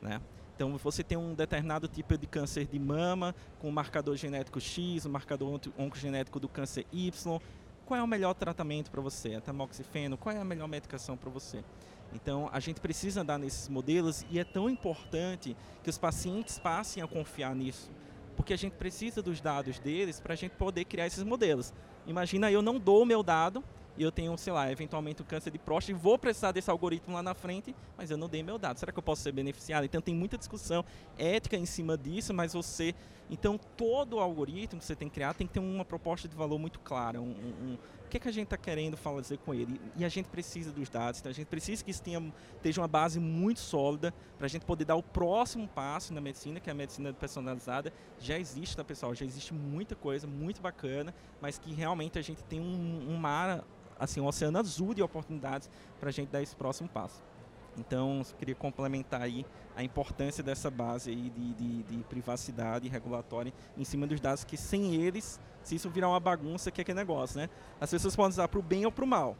Né? Então você tem um determinado tipo de câncer de mama com um marcador genético X, um marcador oncogenético do câncer Y, qual é o melhor tratamento para você? A tamoxifeno, qual é a melhor medicação para você? Então, a gente precisa andar nesses modelos e é tão importante que os pacientes passem a confiar nisso, porque a gente precisa dos dados deles para a gente poder criar esses modelos. Imagina, eu não dou o meu dado e eu tenho, sei lá, eventualmente um câncer de próstata e vou precisar desse algoritmo lá na frente, mas eu não dei meu dado. Será que eu posso ser beneficiado? Então, tem muita discussão ética em cima disso, mas você então, todo o algoritmo que você tem que criar tem que ter uma proposta de valor muito clara. Um, um, um o que, é que a gente está querendo fazer com ele? E a gente precisa dos dados, então a gente precisa que isso tenha, esteja uma base muito sólida para a gente poder dar o próximo passo na medicina, que é a medicina personalizada. Já existe, tá, pessoal? Já existe muita coisa, muito bacana, mas que realmente a gente tem um, um mar, assim, um oceano azul de oportunidades para a gente dar esse próximo passo. Então, queria complementar aí a importância dessa base aí de, de, de, privacidade regulatória em cima dos dados, que sem eles, se isso virar uma bagunça, que é que negócio, né? As pessoas podem usar para o bem ou para o mal.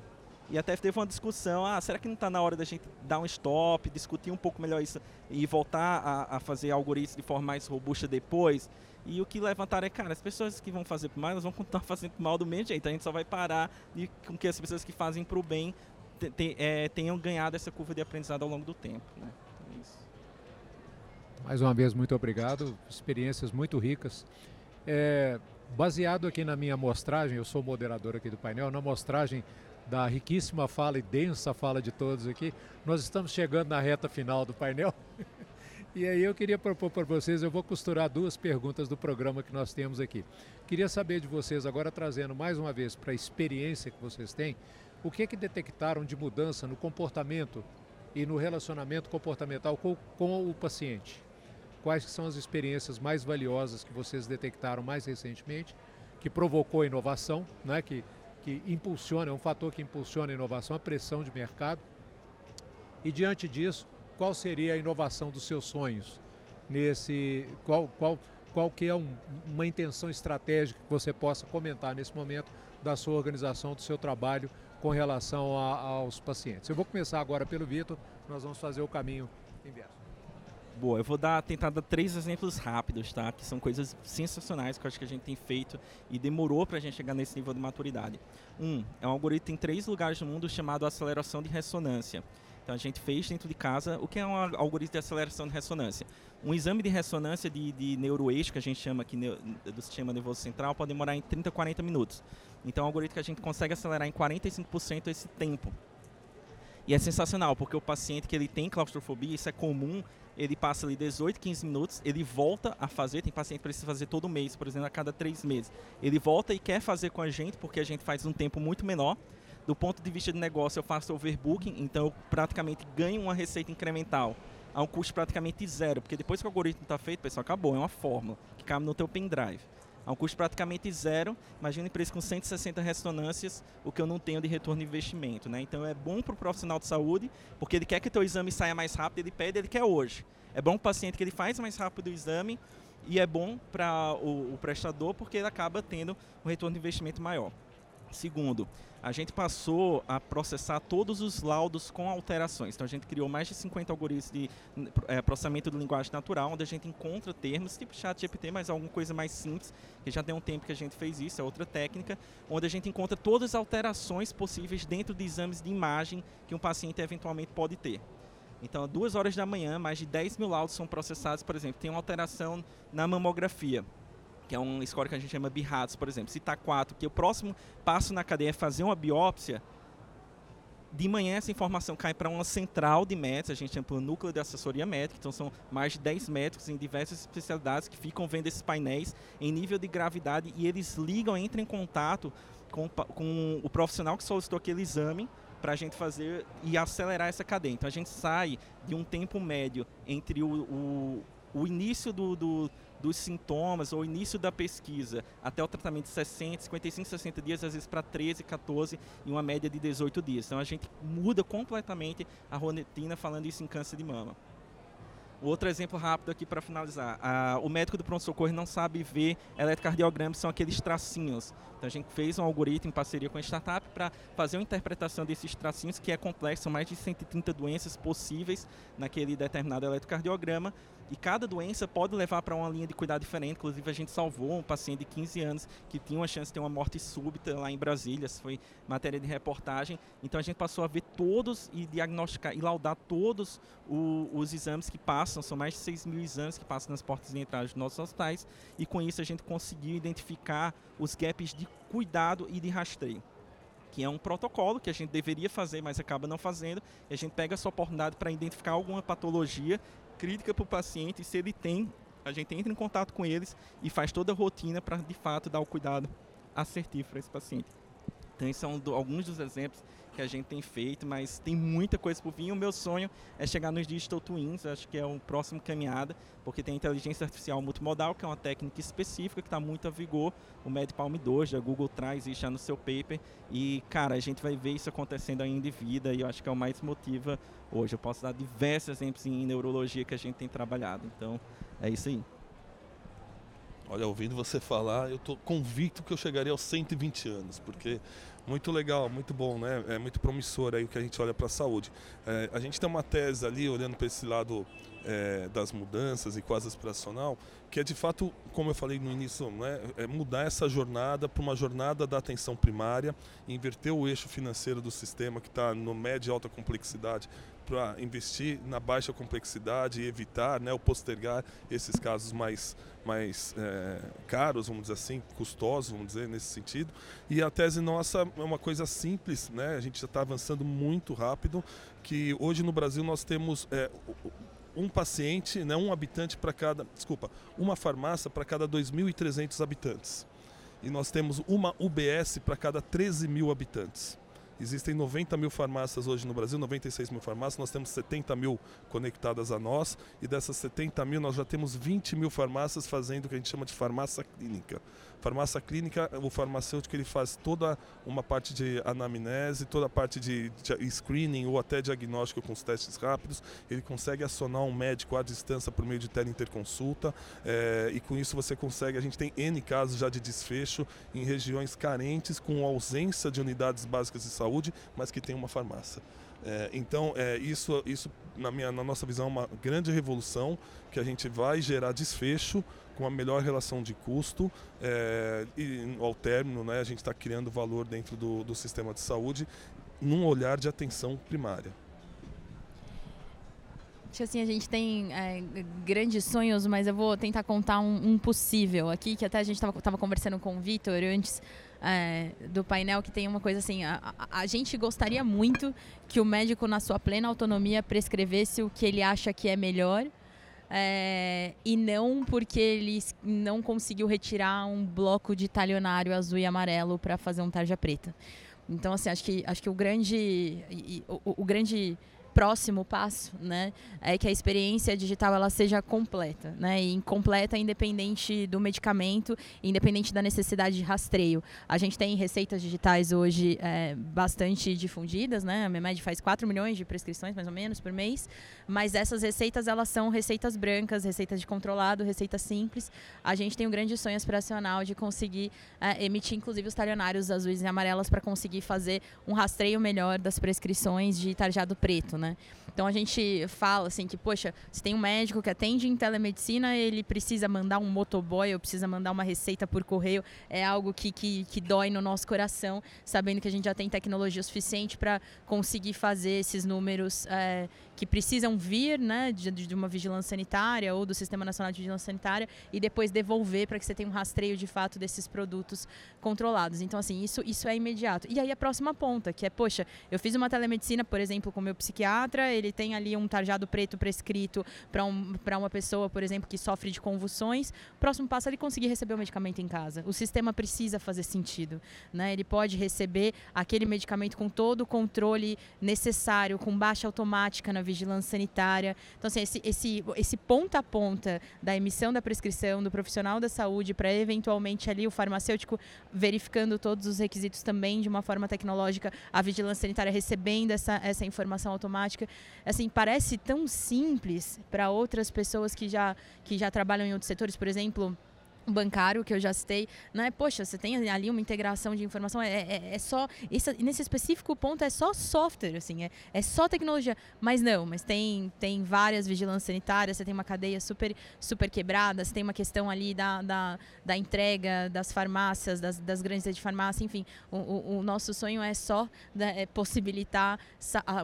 E até teve uma discussão, ah, será que não está na hora da gente dar um stop, discutir um pouco melhor isso e voltar a, a fazer algoritmos de forma mais robusta depois? E o que levantaram é, cara, as pessoas que vão fazer para mal, elas vão continuar fazendo mal do mesmo jeito. A gente só vai parar de, com que as pessoas que fazem para o bem é, tenham ganhado essa curva de aprendizado ao longo do tempo. Né? Então, é Mais uma vez, muito obrigado. Experiências muito ricas. É, baseado aqui na minha amostragem, eu sou moderador aqui do painel, na amostragem da riquíssima fala e densa fala de todos aqui, nós estamos chegando na reta final do painel. E aí eu queria propor para vocês, eu vou costurar duas perguntas do programa que nós temos aqui. Queria saber de vocês, agora trazendo mais uma vez para a experiência que vocês têm, o que é que detectaram de mudança no comportamento e no relacionamento comportamental com, com o paciente? Quais são as experiências mais valiosas que vocês detectaram mais recentemente, que provocou inovação, né? que, que impulsiona, é um fator que impulsiona a inovação, a pressão de mercado. E diante disso, qual seria a inovação dos seus sonhos? Nesse, qual, qual, qual que é um, uma intenção estratégica que você possa comentar nesse momento da sua organização, do seu trabalho com relação a, aos pacientes. Eu vou começar agora pelo Vitor, nós vamos fazer o caminho inverso. Boa, eu vou dar, tentar dar três exemplos rápidos, tá? Que são coisas sensacionais que eu acho que a gente tem feito e demorou para a gente chegar nesse nível de maturidade. Um, é um algoritmo em três lugares no mundo chamado aceleração de ressonância. Então a gente fez dentro de casa o que é um algoritmo de aceleração de ressonância. Um exame de ressonância de, de neuroeixo, que a gente chama aqui do sistema nervoso central, pode demorar em 30 a 40 minutos. Então é um algoritmo que a gente consegue acelerar em 45% esse tempo. E é sensacional, porque o paciente que ele tem claustrofobia, isso é comum, ele passa ali 18, 15 minutos, ele volta a fazer, tem paciente que precisa fazer todo mês, por exemplo, a cada três meses. Ele volta e quer fazer com a gente, porque a gente faz um tempo muito menor. Do ponto de vista de negócio, eu faço overbooking, então eu praticamente ganho uma receita incremental a um custo praticamente zero, porque depois que o algoritmo está feito, pessoal, acabou, é uma fórmula que cabe no teu pendrive a um custo praticamente zero. Imagina preço com 160 ressonâncias, o que eu não tenho de retorno de investimento. Né? Então é bom para o profissional de saúde, porque ele quer que o teu exame saia mais rápido, ele pede, ele quer hoje. É bom para o paciente que ele faz mais rápido o exame e é bom para o, o, prestador, porque ele acaba tendo um retorno de investimento maior. Segundo, a gente passou a processar todos os laudos com alterações. Então a gente criou mais de 50 algoritmos de é, processamento de linguagem natural, onde a gente encontra termos tipo chat GPT, mas alguma coisa mais simples, que já tem um tempo que a gente fez isso, é outra técnica, onde a gente encontra todas as alterações possíveis dentro de exames de imagem que um paciente eventualmente pode ter. Então, duas horas da manhã, mais de 10 mil laudos são processados, por exemplo, tem uma alteração na mamografia que é um score que a gente chama BIRATS, por exemplo. Se está 4, que o próximo passo na cadeia é fazer uma biópsia, de manhã essa informação cai para uma central de médicos, a gente chama o núcleo de assessoria médica, então são mais de 10 médicos em diversas especialidades que ficam vendo esses painéis em nível de gravidade e eles ligam, entram em contato com, com o profissional que solicitou aquele exame para a gente fazer e acelerar essa cadeia. Então a gente sai de um tempo médio entre o, o, o início do, do dos sintomas ou início da pesquisa até o tratamento de 60, 55, 60 dias, às vezes para 13, 14 e uma média de 18 dias. Então a gente muda completamente a rotina falando isso em câncer de mama. Outro exemplo rápido aqui para finalizar. Ah, o médico do pronto-socorro não sabe ver eletrocardiogramas, são aqueles tracinhos. Então a gente fez um algoritmo em parceria com a startup para fazer uma interpretação desses tracinhos, que é complexo, são mais de 130 doenças possíveis naquele determinado eletrocardiograma. E cada doença pode levar para uma linha de cuidado diferente. Inclusive, a gente salvou um paciente de 15 anos que tinha uma chance de ter uma morte súbita lá em Brasília. Isso foi matéria de reportagem. Então, a gente passou a ver todos e diagnosticar e laudar todos o, os exames que passam. São mais de 6 mil exames que passam nas portas de entrada dos nossos hospitais. E com isso, a gente conseguiu identificar os gaps de cuidado e de rastreio que é um protocolo que a gente deveria fazer, mas acaba não fazendo. E a gente pega essa oportunidade para identificar alguma patologia crítica para o paciente se ele tem, a gente entra em contato com eles e faz toda a rotina para de fato dar o cuidado assertivo para esse paciente. Então, esses são do, alguns dos exemplos que a gente tem feito, mas tem muita coisa por vir. O meu sonho é chegar nos Digital Twins, acho que é o próximo caminhada, porque tem inteligência artificial multimodal, que é uma técnica específica que está muito a vigor. O MedPalm 2 da Google traz isso já no seu paper. E, cara, a gente vai ver isso acontecendo ainda em vida e eu acho que é o mais motiva hoje. Eu posso dar diversos exemplos em neurologia que a gente tem trabalhado. Então, é isso aí. Olha, ouvindo você falar, eu estou convicto que eu chegaria aos 120 anos, porque muito legal, muito bom, né? É muito promissor aí o que a gente olha para a saúde. É, a gente tem uma tese ali, olhando para esse lado é, das mudanças e quase aspiracional, que é de fato, como eu falei no início, né, é mudar essa jornada para uma jornada da atenção primária, inverter o eixo financeiro do sistema que está no médio e alta complexidade para investir na baixa complexidade e evitar, né, ou postergar esses casos mais, mais é, caros, vamos dizer assim, custosos, vamos dizer, nesse sentido. E a tese nossa é uma coisa simples, né, a gente já está avançando muito rápido, que hoje no Brasil nós temos é, um paciente, né, um habitante para cada, desculpa, uma farmácia para cada 2.300 habitantes. E nós temos uma UBS para cada 13 mil habitantes. Existem 90 mil farmácias hoje no Brasil, 96 mil farmácias, nós temos 70 mil conectadas a nós, e dessas 70 mil nós já temos 20 mil farmácias fazendo o que a gente chama de farmácia clínica. Farmácia clínica, o farmacêutico ele faz toda uma parte de anamnese, toda a parte de, de screening ou até diagnóstico com os testes rápidos. Ele consegue acionar um médico à distância por meio de teleinterconsulta é, e com isso você consegue. A gente tem N casos já de desfecho em regiões carentes com ausência de unidades básicas de saúde, mas que tem uma farmácia. É, então, é, isso, isso na, minha, na nossa visão, é uma grande revolução que a gente vai gerar desfecho com uma melhor relação de custo é, e ao término né, a gente está criando valor dentro do, do sistema de saúde num olhar de atenção primária. Acho assim, a gente tem é, grandes sonhos, mas eu vou tentar contar um, um possível aqui, que até a gente estava conversando com o Vitor antes é, do painel, que tem uma coisa assim, a, a, gente gostaria muito que o médico, na sua plena autonomia, prescrevesse o que ele acha que é melhor, é, e não porque ele não conseguiu retirar um bloco de talionário azul e amarelo para fazer um tarja preta. Então, assim, acho que, acho que o grande, o, o grande próximo passo, né, é que a experiência digital ela seja completa, né, e independente do medicamento, independente da necessidade de rastreio. A gente tem receitas digitais hoje é, bastante difundidas, né, a Memed faz 4 milhões de prescrições mais ou menos por mês, mas essas receitas elas são receitas brancas, receitas de controlado, receitas simples. A gente tem um grande sonho aspiracional de conseguir é, emitir inclusive os talionários azuis e amarelas para conseguir fazer um rastreio melhor das prescrições de tarjado preto, né? Então a gente fala assim que, poxa, se tem um médico que atende em telemedicina, ele precisa mandar um motoboy ou precisa mandar uma receita por correio, é algo que, que, que dói no nosso coração, sabendo que a gente já tem tecnologia suficiente para conseguir fazer esses números é, que precisam vir né, de, de, uma vigilância sanitária ou do Sistema Nacional de Vigilância Sanitária e depois devolver para que você tenha um rastreio de fato desses produtos controlados. Então, assim, isso, isso é imediato. E aí a próxima ponta, que é, poxa, eu fiz uma telemedicina, por exemplo, com meu psiquiatra, ele tem ali um tarjado preto prescrito para um, uma pessoa, por exemplo, que sofre de convulsões. Próximo passo é ele conseguir receber o medicamento em casa. O sistema precisa fazer sentido. Né? Ele pode receber aquele medicamento com todo o controle necessário, com baixa automática na vigilância sanitária. Então, assim, esse, esse, esse ponta a ponta da emissão da prescrição do profissional da saúde para eventualmente ali o farmacêutico verificando todos os requisitos também de uma forma tecnológica, a vigilância sanitária recebendo essa, essa informação automática. Assim, parece tão simples para outras pessoas que já, que já trabalham em outros setores, por exemplo bancário que eu já citei, não é? Poxa, você tem ali uma integração de informação, é, é, é só esse, nesse específico ponto é só software, assim, é, é só tecnologia, mas não, mas tem tem várias vigilâncias sanitárias, você tem uma cadeia super super quebrada, você tem uma questão ali da, da, da entrega das farmácias, das, das grandes redes de farmácia, enfim, o, o, o nosso sonho é só né, é possibilitar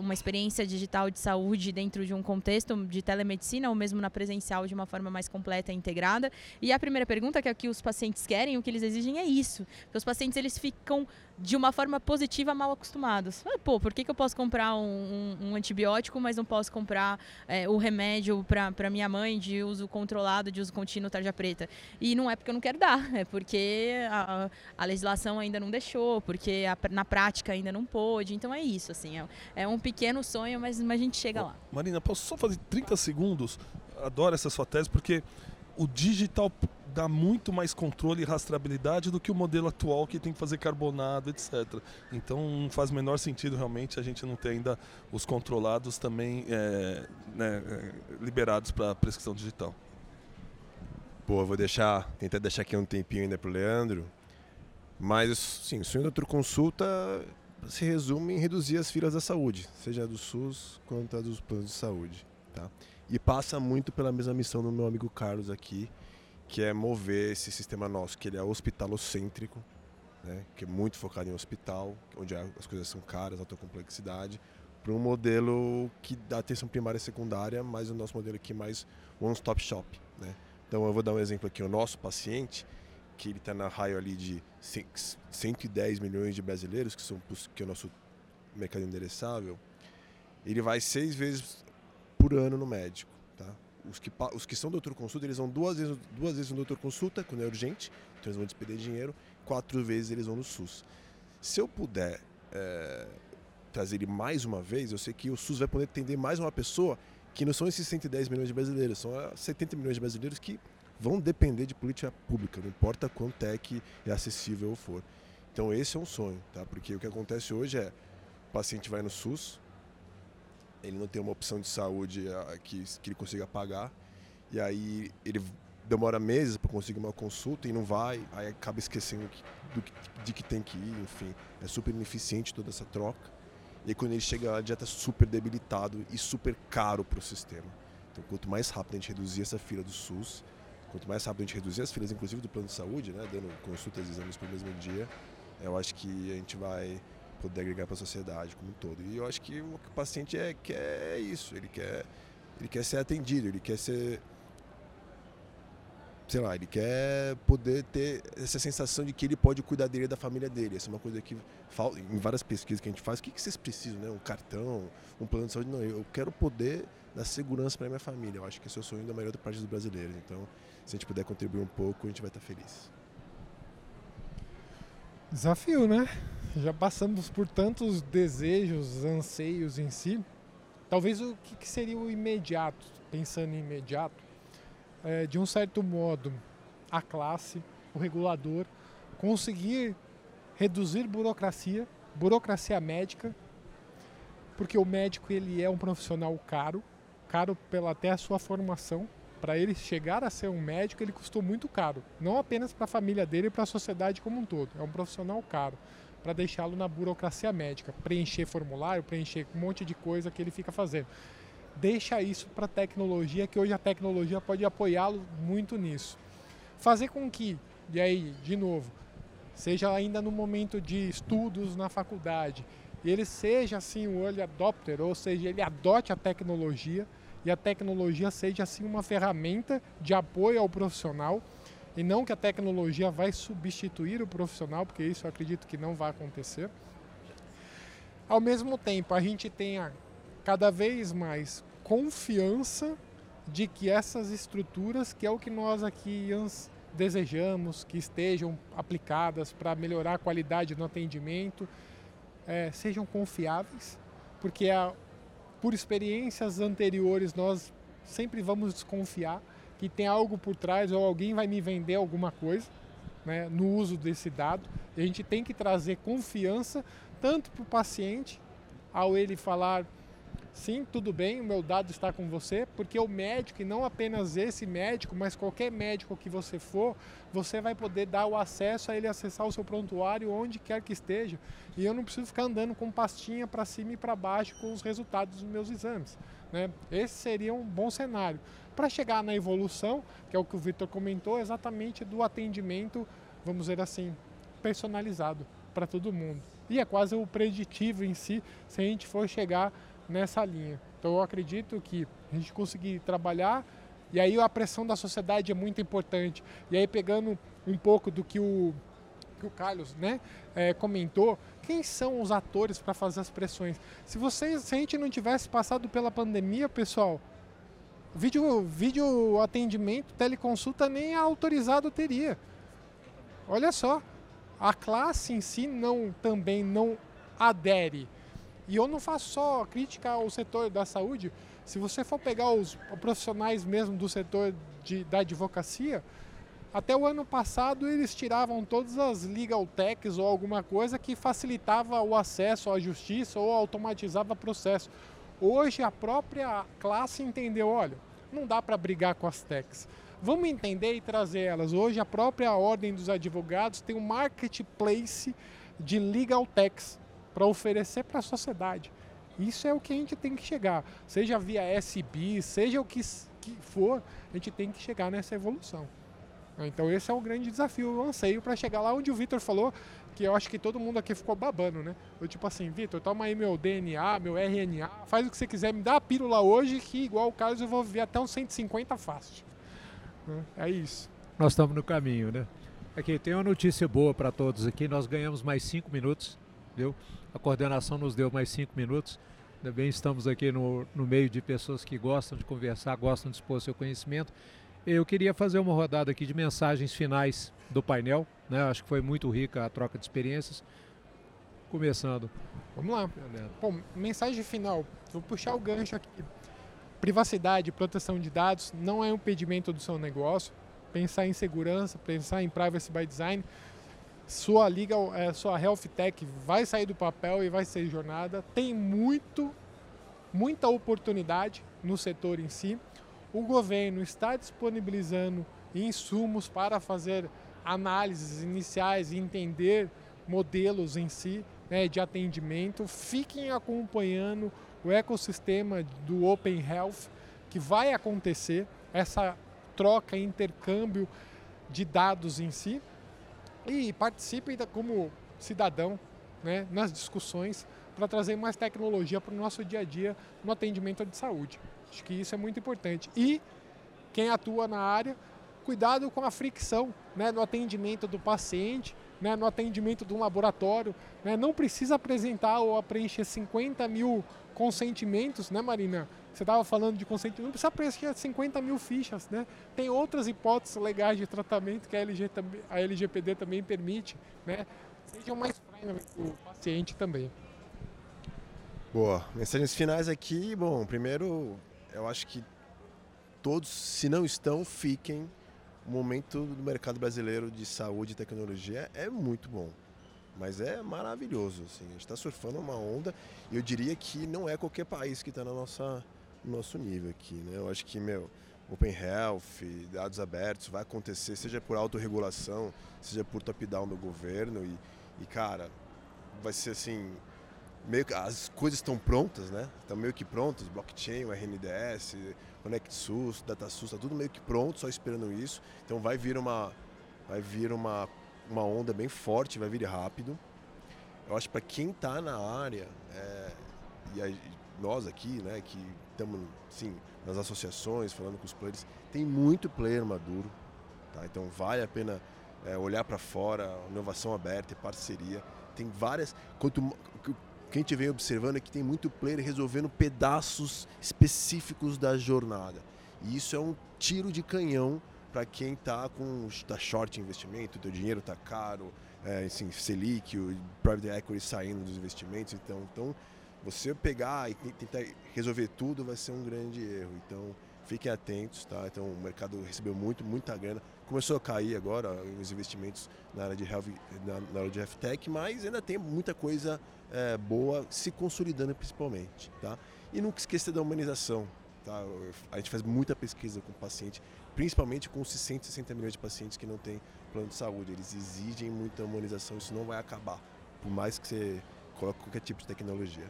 uma experiência digital de saúde dentro de um contexto de telemedicina ou mesmo na presencial de uma forma mais completa e integrada. E a primeira pergunta pergunta que, que os pacientes querem, o que eles exigem é isso. Porque os pacientes eles ficam de uma forma positiva mal acostumados. Ah, pô, por que, que eu posso comprar um, um, um antibiótico, mas não posso comprar é, o remédio para minha mãe de uso controlado, de uso contínuo, tarja preta? E não é porque eu não quero dar, é porque a, a legislação ainda não deixou, porque a, na prática ainda não pôde. Então é isso, assim, é, é um pequeno sonho, mas, mas a gente chega lá. Marina, posso só fazer 30 segundos? Adoro essa sua tese, porque o digital dá muito mais controle e rastreabilidade do que o modelo atual que tem que fazer carbonado, etc. Então não faz menor sentido realmente a gente não ter ainda os controlados também é, né, é, liberados para prescrição digital. Pô, vou deixar, tentar deixar aqui um tempinho ainda para o Leandro, mas sim, o sonho da consulta se resume em reduzir as filas da saúde, seja do SUS quanto a dos planos de saúde, tá? E passa muito pela mesma missão do meu amigo Carlos aqui, que é mover esse sistema nosso, que ele é hospitalocêntrico, né, que é muito focado em hospital, onde as coisas são caras, alta complexidade, para um modelo que dá atenção primária e secundária, mas o nosso modelo aqui é mais one-stop shop. Né? Então eu vou dar um exemplo aqui, o nosso paciente, que ele está na raio ali de 110 milhões de brasileiros, que, são, que é o nosso mercado endereçável, ele vai seis vezes por ano no médico. Tá? Os, que, os que são doutor consulta, eles vão duas vezes, duas vezes no doutor consulta, quando é urgente, então eles vão despender dinheiro, quatro vezes eles vão no SUS. Se eu puder é, trazer ele mais uma vez, eu sei que o SUS vai poder atender mais uma pessoa que não são esses 110 milhões de brasileiros, são 70 milhões de brasileiros que vão depender de política pública, não importa quanto é que é acessível ou for. Então esse é um sonho, tá? Porque o que acontece hoje é o paciente vai no SUS, ele não tem uma opção de saúde ah, que, que ele consiga pagar. E aí ele demora meses para conseguir uma consulta e não vai, aí acaba esquecendo do, de que tem que ir, enfim. É super ineficiente toda essa troca. E aí, quando ele chega lá, já está super debilitado e super caro para o sistema. Então, quanto mais rápido a gente reduzir essa fila do SUS, quanto mais rápido a gente reduzir as filas, inclusive do plano de saúde, né, dando consultas e exames para o mesmo dia, eu acho que a gente vai poder agregar para a sociedade como um todo. E eu acho que o paciente é, quer isso, ele quer, ele quer ser atendido, ele quer ser. Sei lá, ele quer poder ter essa sensação de que ele pode cuidar dele da família dele. Essa é uma coisa que em várias pesquisas que a gente faz. O que, que vocês precisam, né? Um cartão, um plano de saúde? Não, eu quero poder dar segurança para minha família. Eu acho que esse é o sonho da maioria parte dos brasileiros. Então, se a gente puder contribuir um pouco, a gente vai estar feliz. Desafio, né? Já passamos por tantos desejos, anseios em si. Talvez o que, seria o imediato, pensando em imediato, é, de um certo modo, a classe, o regulador, conseguir reduzir burocracia, burocracia médica, porque o médico ele é um profissional caro, caro pela até a sua formação. Para ele chegar a ser um médico, ele custou muito caro, não apenas para a família dele e para a sociedade como um todo. É um profissional caro para deixá-lo na burocracia médica, preencher formulário, preencher um monte de coisa que ele fica fazendo. Deixa isso para a tecnologia, que hoje a tecnologia pode apoiá-lo muito nisso. Fazer com que, e aí, de novo, seja ainda no momento de estudos na faculdade, ele seja assim o early adopter, ou seja, ele adote a tecnologia e a tecnologia seja assim uma ferramenta de apoio ao profissional e não que a tecnologia vai substituir o profissional, porque isso eu acredito que não vai acontecer. Ao mesmo tempo, a gente tenha cada vez mais confiança de que essas estruturas, que é o que nós aqui desejamos, que estejam aplicadas para melhorar a qualidade no atendimento, é, sejam confiáveis, porque a, por experiências anteriores nós sempre vamos desconfiar que tem algo por trás ou alguém vai me vender alguma coisa né, no uso desse dado. A gente tem que trazer confiança tanto para o paciente, ao ele falar sim, tudo bem, o meu dado está com você, porque o médico, e não apenas esse médico, mas qualquer médico que você for, você vai poder dar o acesso a ele acessar o seu prontuário onde quer que esteja. E eu não preciso ficar andando com pastinha para cima e para baixo com os resultados dos meus exames. Né? Esse seria um bom cenário. Para chegar na evolução, que é o que o Victor comentou, exatamente do atendimento, vamos dizer assim, personalizado para todo mundo. E é quase o preditivo em si, se a gente for chegar nessa linha. Então eu acredito que a gente conseguir trabalhar e aí a pressão da sociedade é muito importante. E aí pegando um pouco do que o que o Carlos né, é, comentou, quem são os atores para fazer as pressões? Se vocês, se a gente não tivesse passado pela pandemia, pessoal, vídeo, vídeo atendimento, teleconsulta nem autorizado teria. Olha só, a classe em si não também não adere e eu não faço só crítica ao setor da saúde. Se você for pegar os profissionais mesmo do setor de, da advocacia, até o ano passado eles tiravam todas as legal techs ou alguma coisa que facilitava o acesso à justiça ou automatizava o processo. Hoje a própria classe entendeu, olha, não dá para brigar com as techs. Vamos entender e trazer elas. Hoje a própria ordem dos advogados tem um marketplace de legal techs para oferecer para a sociedade. Isso é o que a gente tem que chegar, seja via SB, seja o que, que for, a gente tem que chegar nessa evolução. Então esse é o grande desafio, o anseio para chegar lá onde o Vitor falou, que eu acho que todo mundo aqui ficou babando, né? Eu tipo assim, Vitor, toma aí meu DNA, meu RNA, faz o que você quiser, me dá a pílula hoje que igual o Carlos eu vou viver até uns 150 fácil. É isso. Nós estamos no caminho, né? Aqui tem uma notícia boa para todos aqui, nós ganhamos mais cinco minutos, viu? A coordenação nos deu mais cinco minutos. Ainda bem estamos aqui no, no meio de pessoas que gostam de conversar, gostam de expor seu conhecimento. Eu queria fazer uma rodada aqui de mensagens finais do painel. Né? Acho que foi muito rica a troca de experiências. Começando. Vamos lá. Bom, mensagem final. Vou puxar o gancho aqui. Privacidade, proteção de dados não é um impedimento do seu negócio. Pensar em segurança, pensar em privacy by design sua liga, é, sua health tech vai sair do papel e vai ser jornada. Tem muito, muita oportunidade no setor em si. O governo está disponibilizando insumos para fazer análises iniciais e entender modelos em si né, de atendimento. Fiquem acompanhando o ecossistema do Open Health que vai acontecer, essa troca, intercâmbio de dados em si e participem como cidadão né, nas discussões para trazer mais tecnologia para o nosso dia a dia no atendimento de saúde. Acho que isso é muito importante. E quem atua na área, cuidado com a fricção né, no atendimento do paciente, né, no atendimento de um laboratório. Né, não precisa apresentar ou preencher 50 mil consentimentos, né, Marina? Você estava falando de consentimento, não precisa preencher 50 mil fichas, né? Tem outras hipóteses legais de tratamento que a, LG, a LGPD também permite, né? Sejam mais friendly para o paciente também. Boa. Mensagens finais aqui. Bom, primeiro, eu acho que todos, se não estão, fiquem. O momento do mercado brasileiro de saúde e tecnologia é muito bom. Mas é maravilhoso. Assim. A gente está surfando uma onda e eu diria que não é qualquer país que está no nosso nível aqui. Né? Eu acho que, meu, Open Health, dados abertos, vai acontecer, seja por autorregulação, seja por top-down do governo. E, e, cara, vai ser assim. Meio que as coisas estão prontas, né? Estão meio que prontas, blockchain, o RNDS, ConnectSUS, DataSUS, está tudo meio que pronto, só esperando isso. Então vai vir uma, vai vir uma, uma onda bem forte, vai vir rápido. Eu acho que para quem está na área, é, e a, nós aqui, né, que estamos, sim, nas associações, falando com os players, tem muito player maduro, tá? Então vale a pena é, olhar para fora, inovação aberta e parceria. Tem várias. Quanto, o que a gente vem observando é que tem muito player resolvendo pedaços específicos da jornada. E isso é um tiro de canhão para quem está com tá short investimento, teu dinheiro está caro, é, assim, Selic, o private equity saindo dos investimentos, então, então você pegar e tentar resolver tudo vai ser um grande erro. Então, fiquem atentos, tá? Então, o mercado recebeu muito, muita grana. Começou a cair agora os investimentos na área de health, na, na área de health tech, mas ainda tem muita coisa é, boa se consolidando principalmente, tá? E nunca esqueça da humanização, tá? A gente faz muita pesquisa com o paciente, principalmente com os 160 milhões de pacientes que não têm plano de saúde. Eles exigem muita humanização, isso não vai acabar, por mais que você coloque qualquer tipo de tecnologia.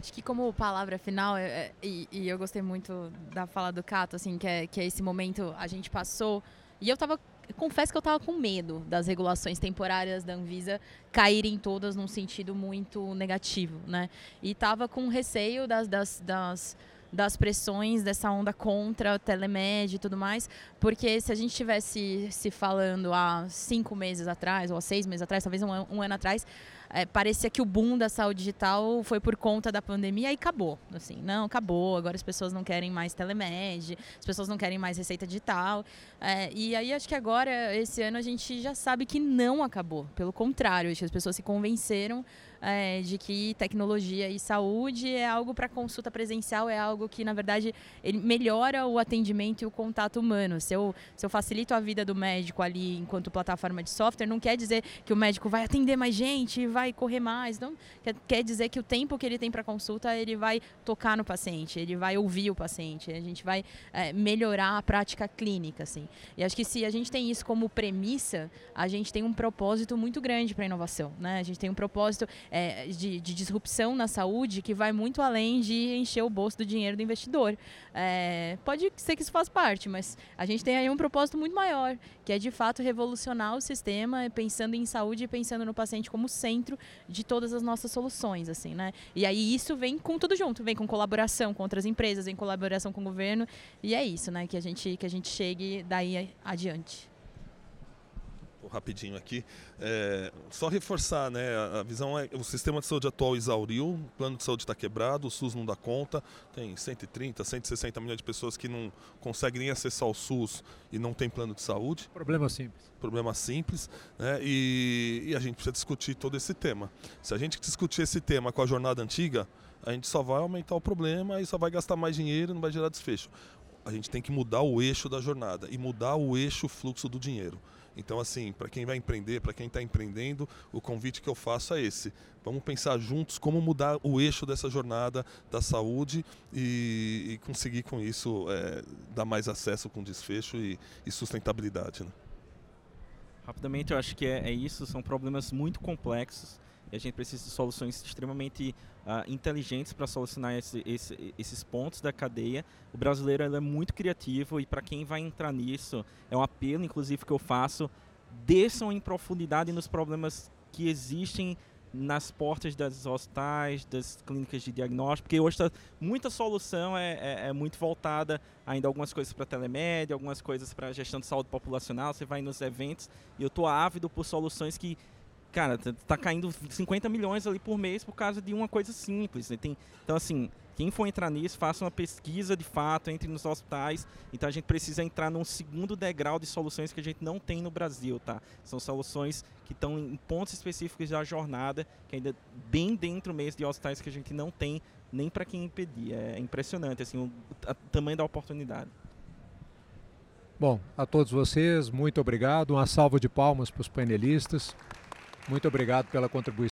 Acho que como palavra final, é, é, e, e, eu gostei muito da fala do Cato, assim, que é, que é esse momento a gente passou. E eu tava. Confesso que eu tava com medo das regulações temporárias da Anvisa caírem todas num sentido muito negativo, né? E tava com receio das, das, das das pressões dessa onda contra o telemed e tudo mais, porque se a gente tivesse se falando há cinco meses atrás, ou há seis meses atrás, talvez um, um ano atrás, é, parecia que o boom da saúde digital foi por conta da pandemia e acabou. Assim, não, acabou. Agora as pessoas não querem mais telemed, as pessoas não querem mais receita digital. É, e aí acho que agora, esse ano, a gente já sabe que não acabou. Pelo contrário, acho que as pessoas se convenceram é, de que tecnologia e saúde é algo para consulta presencial, é algo que, na verdade, ele melhora o atendimento e o contato humano. Se eu, se eu facilito a vida do médico ali enquanto plataforma de software, não quer dizer que o médico vai atender mais gente, vai correr mais. Não, quer, quer dizer que o tempo que ele tem para consulta, ele vai tocar no paciente, ele vai ouvir o paciente, a gente vai é, melhorar a prática clínica. Assim. E acho que se a gente tem isso como premissa, a gente tem um propósito muito grande para a inovação. Né? A gente tem um propósito é, de, de, disrupção na saúde que vai muito além de encher o bolso do dinheiro do investidor. É, pode ser que isso faça parte, mas a gente tem aí um propósito muito maior, que é de fato revolucionar o sistema, pensando em saúde e pensando no paciente como centro de todas as nossas soluções, assim, né? E aí isso vem com tudo junto, vem com colaboração com outras empresas, em colaboração com o governo, e é isso, né? Que a gente que a gente chegue daí adiante rapidinho aqui. É, só reforçar, né? A visão é o sistema de saúde atual exauriu, o plano de saúde está quebrado, o SUS não dá conta, tem 130, 160 milhões de pessoas que não conseguem nem acessar o SUS e não tem plano de saúde. Problema simples. Problema simples, né? E, e a gente precisa discutir todo esse tema. Se a gente discutir esse tema com a jornada antiga, a gente só vai aumentar o problema e só vai gastar mais dinheiro e não vai gerar desfecho. A gente tem que mudar o eixo da jornada e mudar o eixo fluxo do dinheiro. Então, assim, para quem vai empreender, para quem está empreendendo, o convite que eu faço é esse. Vamos pensar juntos como mudar o eixo dessa jornada da saúde e, e conseguir com isso é, dar mais acesso com desfecho e, e sustentabilidade. Né? Rapidamente, eu acho que é, é isso. São problemas muito complexos e a gente precisa de soluções extremamente uh, inteligentes para solucionar esse, esse, esses pontos da cadeia. O brasileiro é muito criativo e para quem vai entrar nisso, é um apelo, inclusive, que eu faço, desçam em profundidade nos problemas que existem nas portas das hospitais, das clínicas de diagnóstico, porque hoje tá, muita solução é, é, é, muito voltada ainda algumas coisas para telemédia, algumas coisas para gestão de saúde populacional, você vai nos eventos e eu estou ávido por soluções que cara, tá caindo 50 milhões ali por mês por causa de uma coisa simples. Né? Tem, então, assim, Quem for entrar nisso, faça uma pesquisa de fato, entre nos hospitais. Então a gente precisa entrar num segundo degrau de soluções que a gente não tem no Brasil, tá? São soluções que estão em pontos específicos da jornada, que ainda bem dentro mesmo de hospitais que a gente não tem nem para quem impedir. É impressionante assim o, o tamanho da oportunidade. Bom, a todos vocês, muito obrigado. Uma salva de palmas para os painelistas. Muito obrigado pela contribuição.